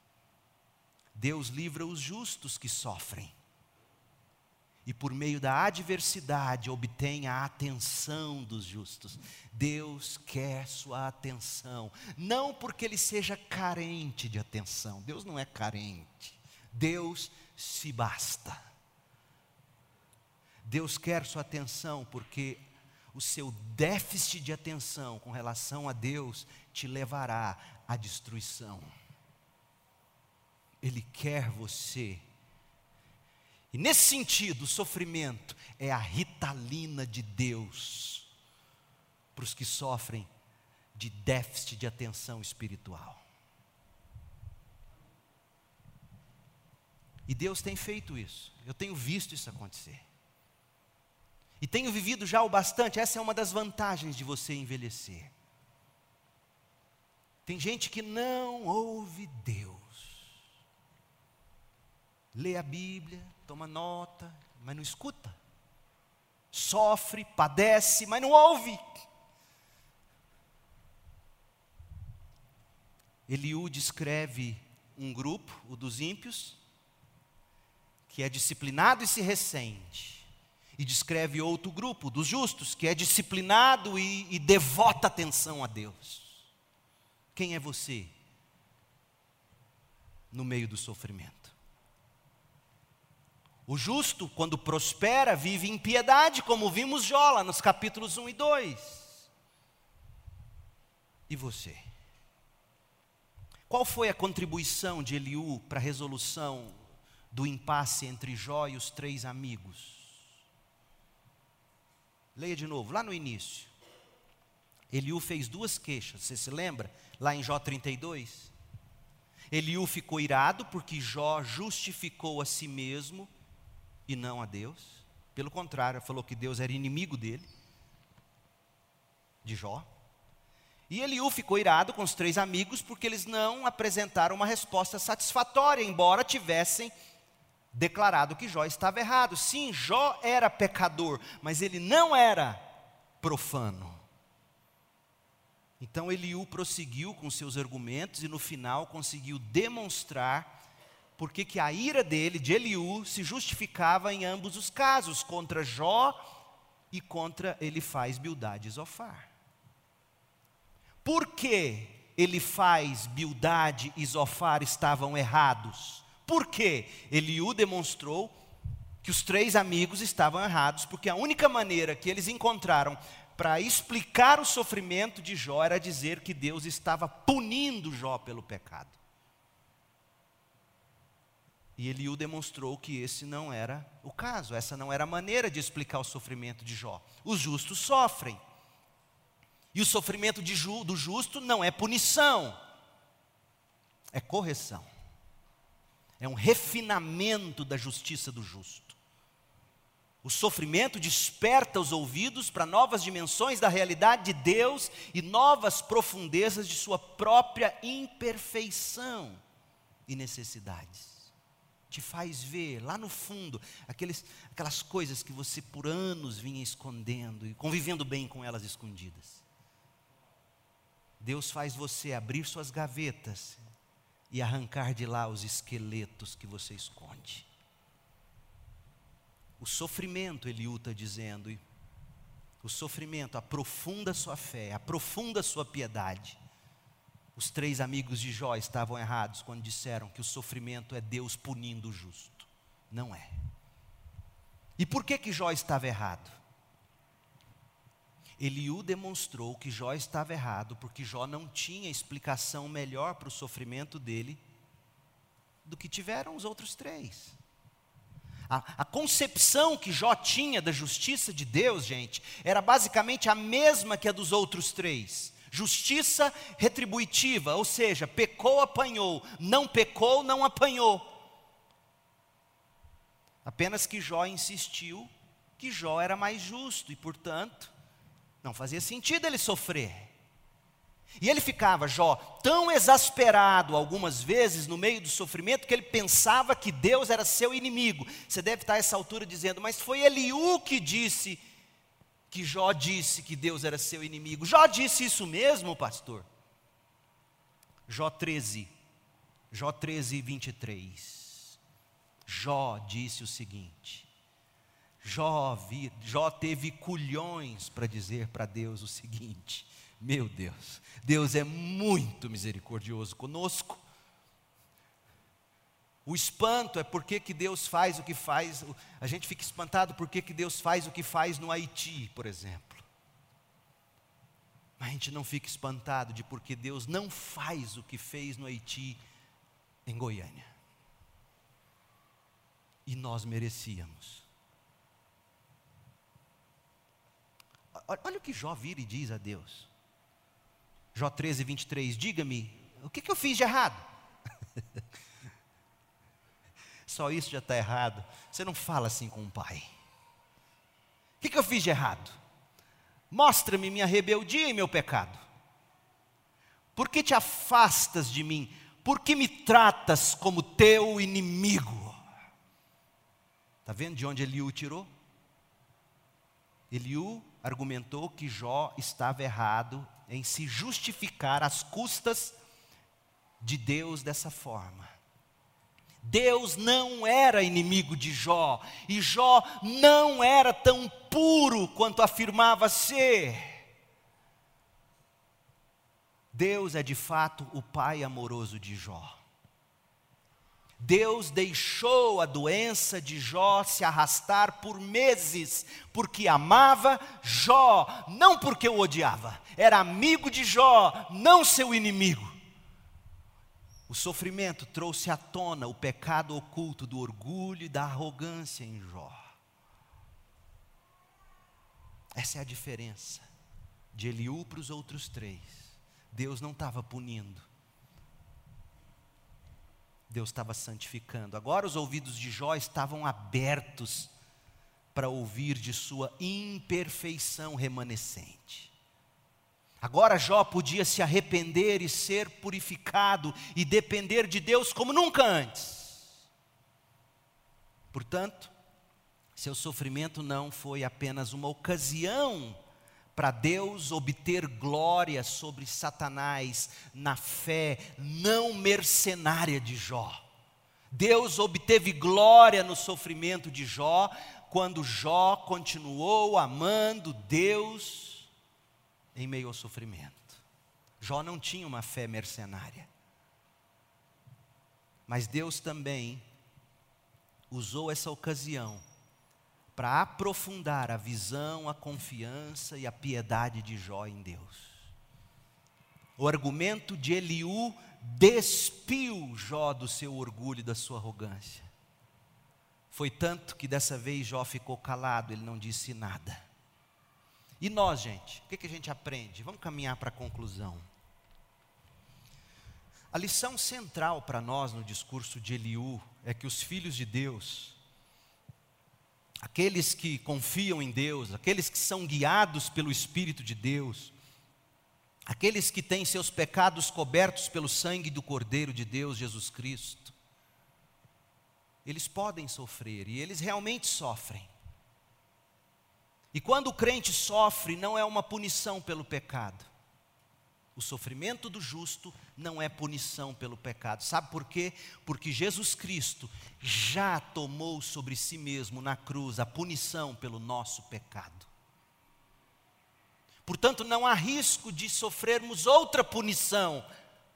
Deus livra os justos que sofrem. E por meio da adversidade obtém a atenção dos justos. Deus quer sua atenção, não porque ele seja carente de atenção. Deus não é carente. Deus se basta. Deus quer sua atenção porque o seu déficit de atenção com relação a Deus te levará à destruição. Ele quer você. E nesse sentido, o sofrimento é a ritalina de Deus para os que sofrem de déficit de atenção espiritual. E Deus tem feito isso. Eu tenho visto isso acontecer. E tenho vivido já o bastante. Essa é uma das vantagens de você envelhecer. Tem gente que não ouve Deus. Lê a Bíblia, toma nota, mas não escuta. Sofre, padece, mas não ouve. Eliú descreve um grupo, o dos ímpios, que é disciplinado e se ressente. E descreve outro grupo, dos justos, que é disciplinado e, e devota atenção a Deus. Quem é você no meio do sofrimento? O justo, quando prospera, vive em piedade, como vimos Jó lá nos capítulos 1 e 2. E você? Qual foi a contribuição de Eliú para a resolução do impasse entre Jó e os três amigos? Leia de novo, lá no início. Eliú fez duas queixas, você se lembra? Lá em Jó 32. Eliú ficou irado porque Jó justificou a si mesmo e não a Deus. Pelo contrário, falou que Deus era inimigo dele, de Jó. E Eliú ficou irado com os três amigos porque eles não apresentaram uma resposta satisfatória, embora tivessem declarado que Jó estava errado. Sim, Jó era pecador, mas ele não era profano. Então Eliú prosseguiu com seus argumentos e no final conseguiu demonstrar porque que a ira dele, de Eliú, se justificava em ambos os casos, contra Jó e contra Elifaz, Bildade e Zofar. Por que Elifaz, Bildade e Zofar estavam errados? Porque Eliú demonstrou que os três amigos estavam errados, porque a única maneira que eles encontraram para explicar o sofrimento de Jó era dizer que Deus estava punindo Jó pelo pecado. E Eliú demonstrou que esse não era o caso, essa não era a maneira de explicar o sofrimento de Jó. Os justos sofrem. E o sofrimento ju, do justo não é punição, é correção. É um refinamento da justiça do justo. O sofrimento desperta os ouvidos para novas dimensões da realidade de Deus e novas profundezas de sua própria imperfeição e necessidades. Te faz ver lá no fundo aqueles, aquelas coisas que você por anos vinha escondendo e convivendo bem com elas escondidas. Deus faz você abrir suas gavetas e arrancar de lá os esqueletos que você esconde. O sofrimento, Eliú está dizendo, o sofrimento aprofunda sua fé, aprofunda sua piedade. Os três amigos de Jó estavam errados quando disseram que o sofrimento é Deus punindo o justo. Não é. E por que que Jó estava errado? Eliú demonstrou que Jó estava errado, porque Jó não tinha explicação melhor para o sofrimento dele do que tiveram os outros três. A, a, concepção que Jó tinha da justiça de Deus, gente, era basicamente a mesma que a dos outros três. Justiça retributiva, ou seja, pecou, apanhou, não pecou, não apanhou. Apenas que Jó insistiu que Jó era mais justo e, portanto, não fazia sentido ele sofrer. E ele ficava, Jó, tão exasperado algumas vezes no meio do sofrimento que ele pensava que Deus era seu inimigo. Você deve estar a essa altura dizendo, mas foi Eliú que disse que Jó disse que Deus era seu inimigo. Jó disse isso mesmo, pastor? Jó 13, Jó 13, 23. Jó disse o seguinte: Jó, vi, Jó teve culhões para dizer para Deus o seguinte: Meu Deus, Deus é muito misericordioso conosco. O espanto é porque que Deus faz o que faz, a gente fica espantado porque que Deus faz o que faz no Haiti, por exemplo. Mas a gente não fica espantado de porque Deus não faz o que fez no Haiti em Goiânia. E nós merecíamos. Olha o que Jó vira e diz a Deus. Jó 13, 23. Diga-me, o que, que eu fiz de errado? Só isso já está errado. Você não fala assim com o pai. O que, que eu fiz de errado? Mostra-me minha rebeldia e meu pecado. Por que te afastas de mim? Por que me tratas como teu inimigo? Está vendo de onde Eliú tirou? Eliú argumentou que Jó estava errado em se justificar às custas de Deus dessa forma. Deus não era inimigo de Jó, e Jó não era tão puro quanto afirmava ser. Deus é de fato o pai amoroso de Jó. Deus deixou a doença de Jó se arrastar por meses, porque amava Jó, não porque o odiava, era amigo de Jó, não seu inimigo. O sofrimento trouxe à tona o pecado oculto do orgulho e da arrogância em Jó. Essa é a diferença de Eliú para os outros três. Deus não estava punindo, Deus estava santificando. Agora os ouvidos de Jó estavam abertos para ouvir de sua imperfeição remanescente. Agora Jó podia se arrepender e ser purificado e depender de Deus como nunca antes. Portanto, seu sofrimento não foi apenas uma ocasião para Deus obter glória sobre Satanás na fé não mercenária de Jó. Deus obteve glória no sofrimento de Jó, quando Jó continuou amando Deus em meio ao sofrimento. Jó não tinha uma fé mercenária. Mas Deus também usou essa ocasião para aprofundar a visão, a confiança e a piedade de Jó em Deus. O argumento de Eliú despiu Jó do seu orgulho e da sua arrogância. Foi tanto que dessa vez Jó ficou calado, ele não disse nada. E nós, gente, o que, que a gente aprende? Vamos caminhar para a conclusão. A lição central para nós no discurso de Eliú é que os filhos de Deus aqueles que confiam em Deus, aqueles que são guiados pelo Espírito de Deus, aqueles que têm seus pecados cobertos pelo sangue do Cordeiro de Deus, Jesus Cristo, eles podem sofrer e eles realmente sofrem. E quando o crente sofre, não é uma punição pelo pecado, o sofrimento do justo não é punição pelo pecado. Sabe por quê? Porque Jesus Cristo já tomou sobre si mesmo na cruz a punição pelo nosso pecado. Portanto, não há risco de sofrermos outra punição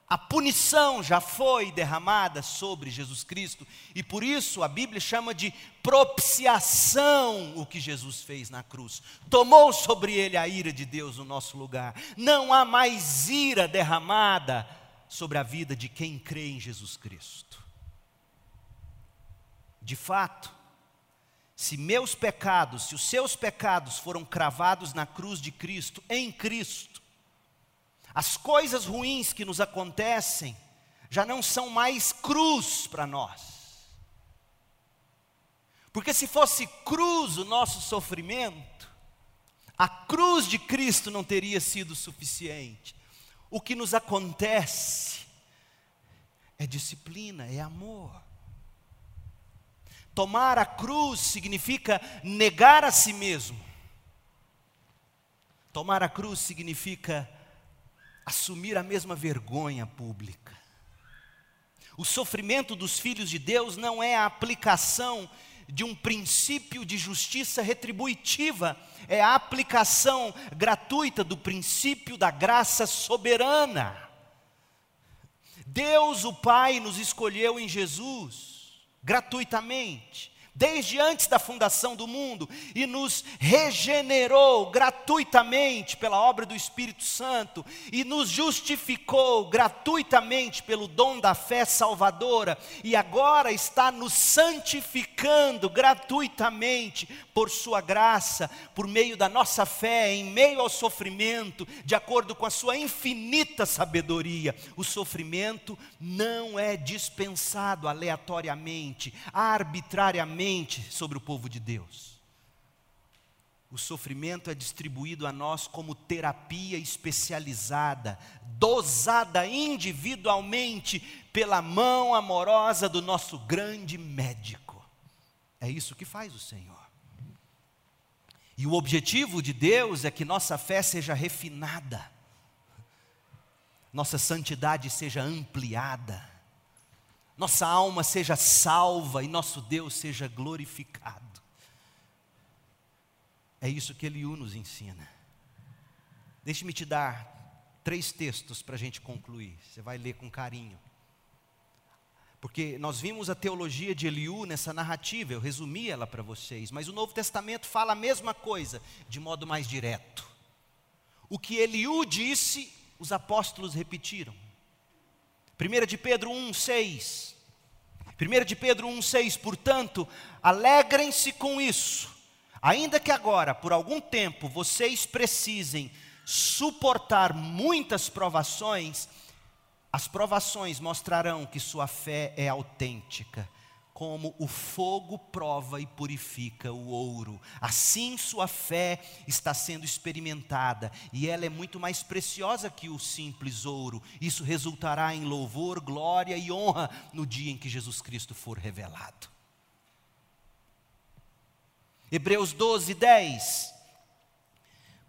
a punição já foi derramada sobre Jesus Cristo, e por isso a Bíblia chama de propiciação o que Jesus fez na cruz. Tomou sobre ele a ira de Deus no nosso lugar. Não há mais ira derramada sobre a vida de quem crê em Jesus Cristo. De fato, se meus pecados, se os seus pecados foram cravados na cruz de Cristo, em Cristo, as coisas ruins que nos acontecem já não são mais cruz para nós. Porque se fosse cruz o nosso sofrimento, a cruz de Cristo não teria sido suficiente. O que nos acontece é disciplina, é amor. Tomar a cruz significa negar a si mesmo. Tomar a cruz significa assumir a mesma vergonha pública. O sofrimento dos filhos de Deus não é a aplicação de um princípio de justiça retributiva, é a aplicação gratuita do princípio da graça soberana. Deus, o Pai, nos escolheu em Jesus, gratuitamente, desde antes da fundação do mundo e nos regenerou gratuitamente pela obra do Espírito Santo e nos justificou gratuitamente pelo dom da fé salvadora e agora está nos santificando gratuitamente por sua graça, por meio da nossa fé, em meio ao sofrimento, de acordo com a sua infinita sabedoria. O sofrimento não é dispensado aleatoriamente, arbitrariamente sobre o povo de Deus. O sofrimento é distribuído a nós como terapia especializada, dosada individualmente pela mão amorosa do nosso grande médico. É isso que faz o Senhor. E o objetivo de Deus é que nossa fé seja refinada, nossa santidade seja ampliada, nossa alma seja salva e nosso Deus seja glorificado. É isso que Eliú nos ensina. Deixe-me te dar três textos para a gente concluir. Você vai ler com carinho. Porque nós vimos a teologia de Eliú nessa narrativa, eu resumi ela para vocês, mas o Novo Testamento fala a mesma coisa, de modo mais direto. O que Eliú disse, os apóstolos repetiram. 1 de Pedro 1, 6. 1 de Pedro 1, 6, portanto, alegrem-se com isso Ainda que agora, por algum tempo, vocês precisem suportar muitas provações, as provações mostrarão que sua fé é autêntica, como o fogo prova e purifica o ouro. Assim sua fé está sendo experimentada, e ela é muito mais preciosa que o simples ouro. Isso resultará em louvor, glória e honra no dia em que Jesus Cristo for revelado. Hebreus 12, 10.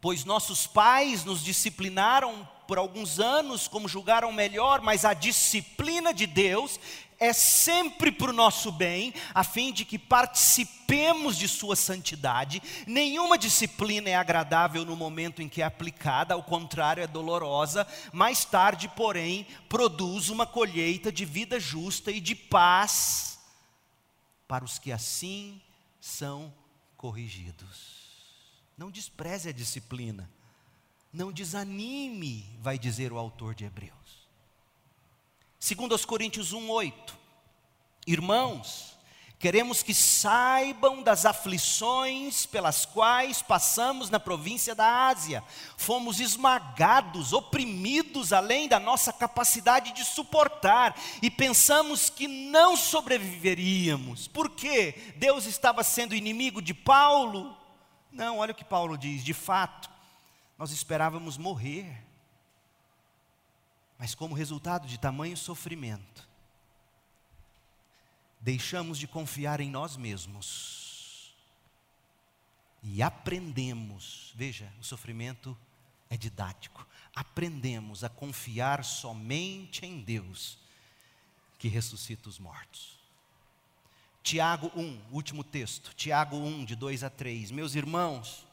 Pois nossos pais nos disciplinaram por alguns anos como julgaram melhor, mas a disciplina de Deus é sempre para o nosso bem, a fim de que participemos de Sua santidade. Nenhuma disciplina é agradável no momento em que é aplicada, ao contrário, é dolorosa. Mais tarde, porém, produz uma colheita de vida justa e de paz para os que assim são corrigidos. Não despreze a disciplina. Não desanime, vai dizer o autor de Hebreus. Segundo aos Coríntios 1:8. Irmãos, Queremos que saibam das aflições pelas quais passamos na província da Ásia. Fomos esmagados, oprimidos além da nossa capacidade de suportar e pensamos que não sobreviveríamos. Por quê? Deus estava sendo inimigo de Paulo? Não, olha o que Paulo diz: de fato, nós esperávamos morrer. Mas como resultado de tamanho sofrimento, deixamos de confiar em nós mesmos e aprendemos, veja, o sofrimento é didático, aprendemos a confiar somente em Deus que ressuscita os mortos. Tiago 1, último texto, Tiago 1, de 2 a 3. Meus irmãos,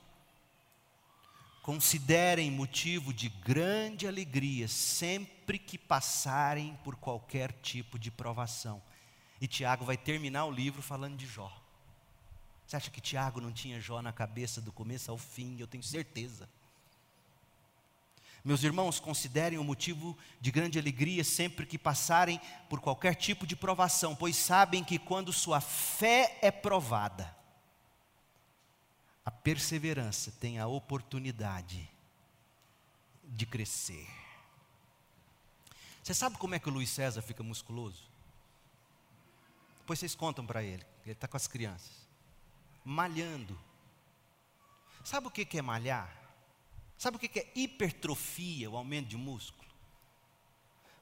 considerem motivo de grande alegria sempre que passarem por qualquer tipo de provação e Tiago vai terminar o livro falando de Jó. Você acha que Tiago não tinha Jó na cabeça do começo ao fim? Eu tenho certeza. Meus irmãos, considerem o motivo de grande alegria sempre que passarem por qualquer tipo de provação, pois sabem que quando sua fé é provada, a perseverança tem a oportunidade de crescer. Você sabe como é que o Luiz César fica musculoso? Depois vocês contam para ele, ele está com as crianças. Malhando. Sabe o que é malhar? Sabe o que é hipertrofia, o aumento de músculo?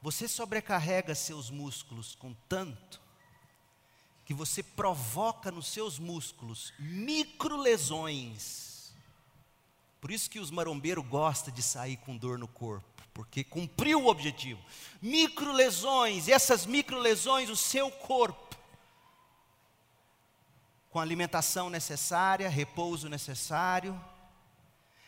Você sobrecarrega seus músculos com tanto que você provoca nos seus músculos microlesões. Por isso que os marombeiros gostam de sair com dor no corpo, porque cumpriu o objetivo. Microlesões, e essas microlesões o seu corpo com alimentação necessária, repouso necessário,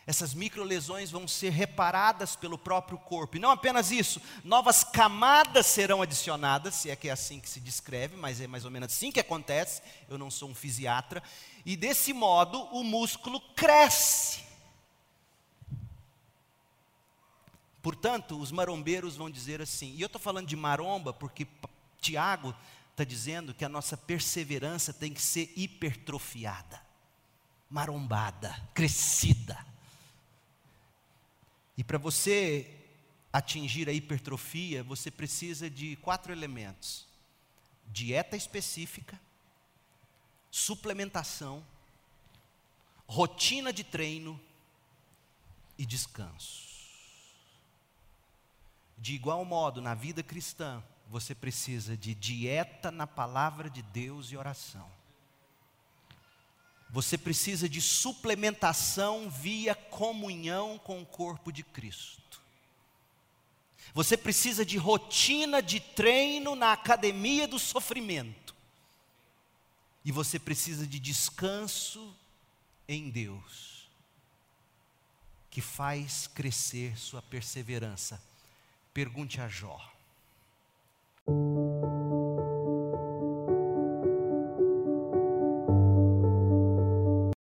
essas microlesões vão ser reparadas pelo próprio corpo. E não apenas isso, novas camadas serão adicionadas, se é que é assim que se descreve, mas é mais ou menos assim que acontece. Eu não sou um fisiatra. E desse modo o músculo cresce. Portanto, os marombeiros vão dizer assim, e eu estou falando de maromba porque Tiago está dizendo que a nossa perseverança tem que ser hipertrofiada, marombada, crescida. E para você atingir a hipertrofia, você precisa de quatro elementos: dieta específica, suplementação, rotina de treino e descanso. De igual modo, na vida cristã, você precisa de dieta na palavra de Deus e oração. Você precisa de suplementação via comunhão com o corpo de Cristo. Você precisa de rotina de treino na academia do sofrimento. E você precisa de descanso em Deus, que faz crescer sua perseverança. Pergunte a Jó.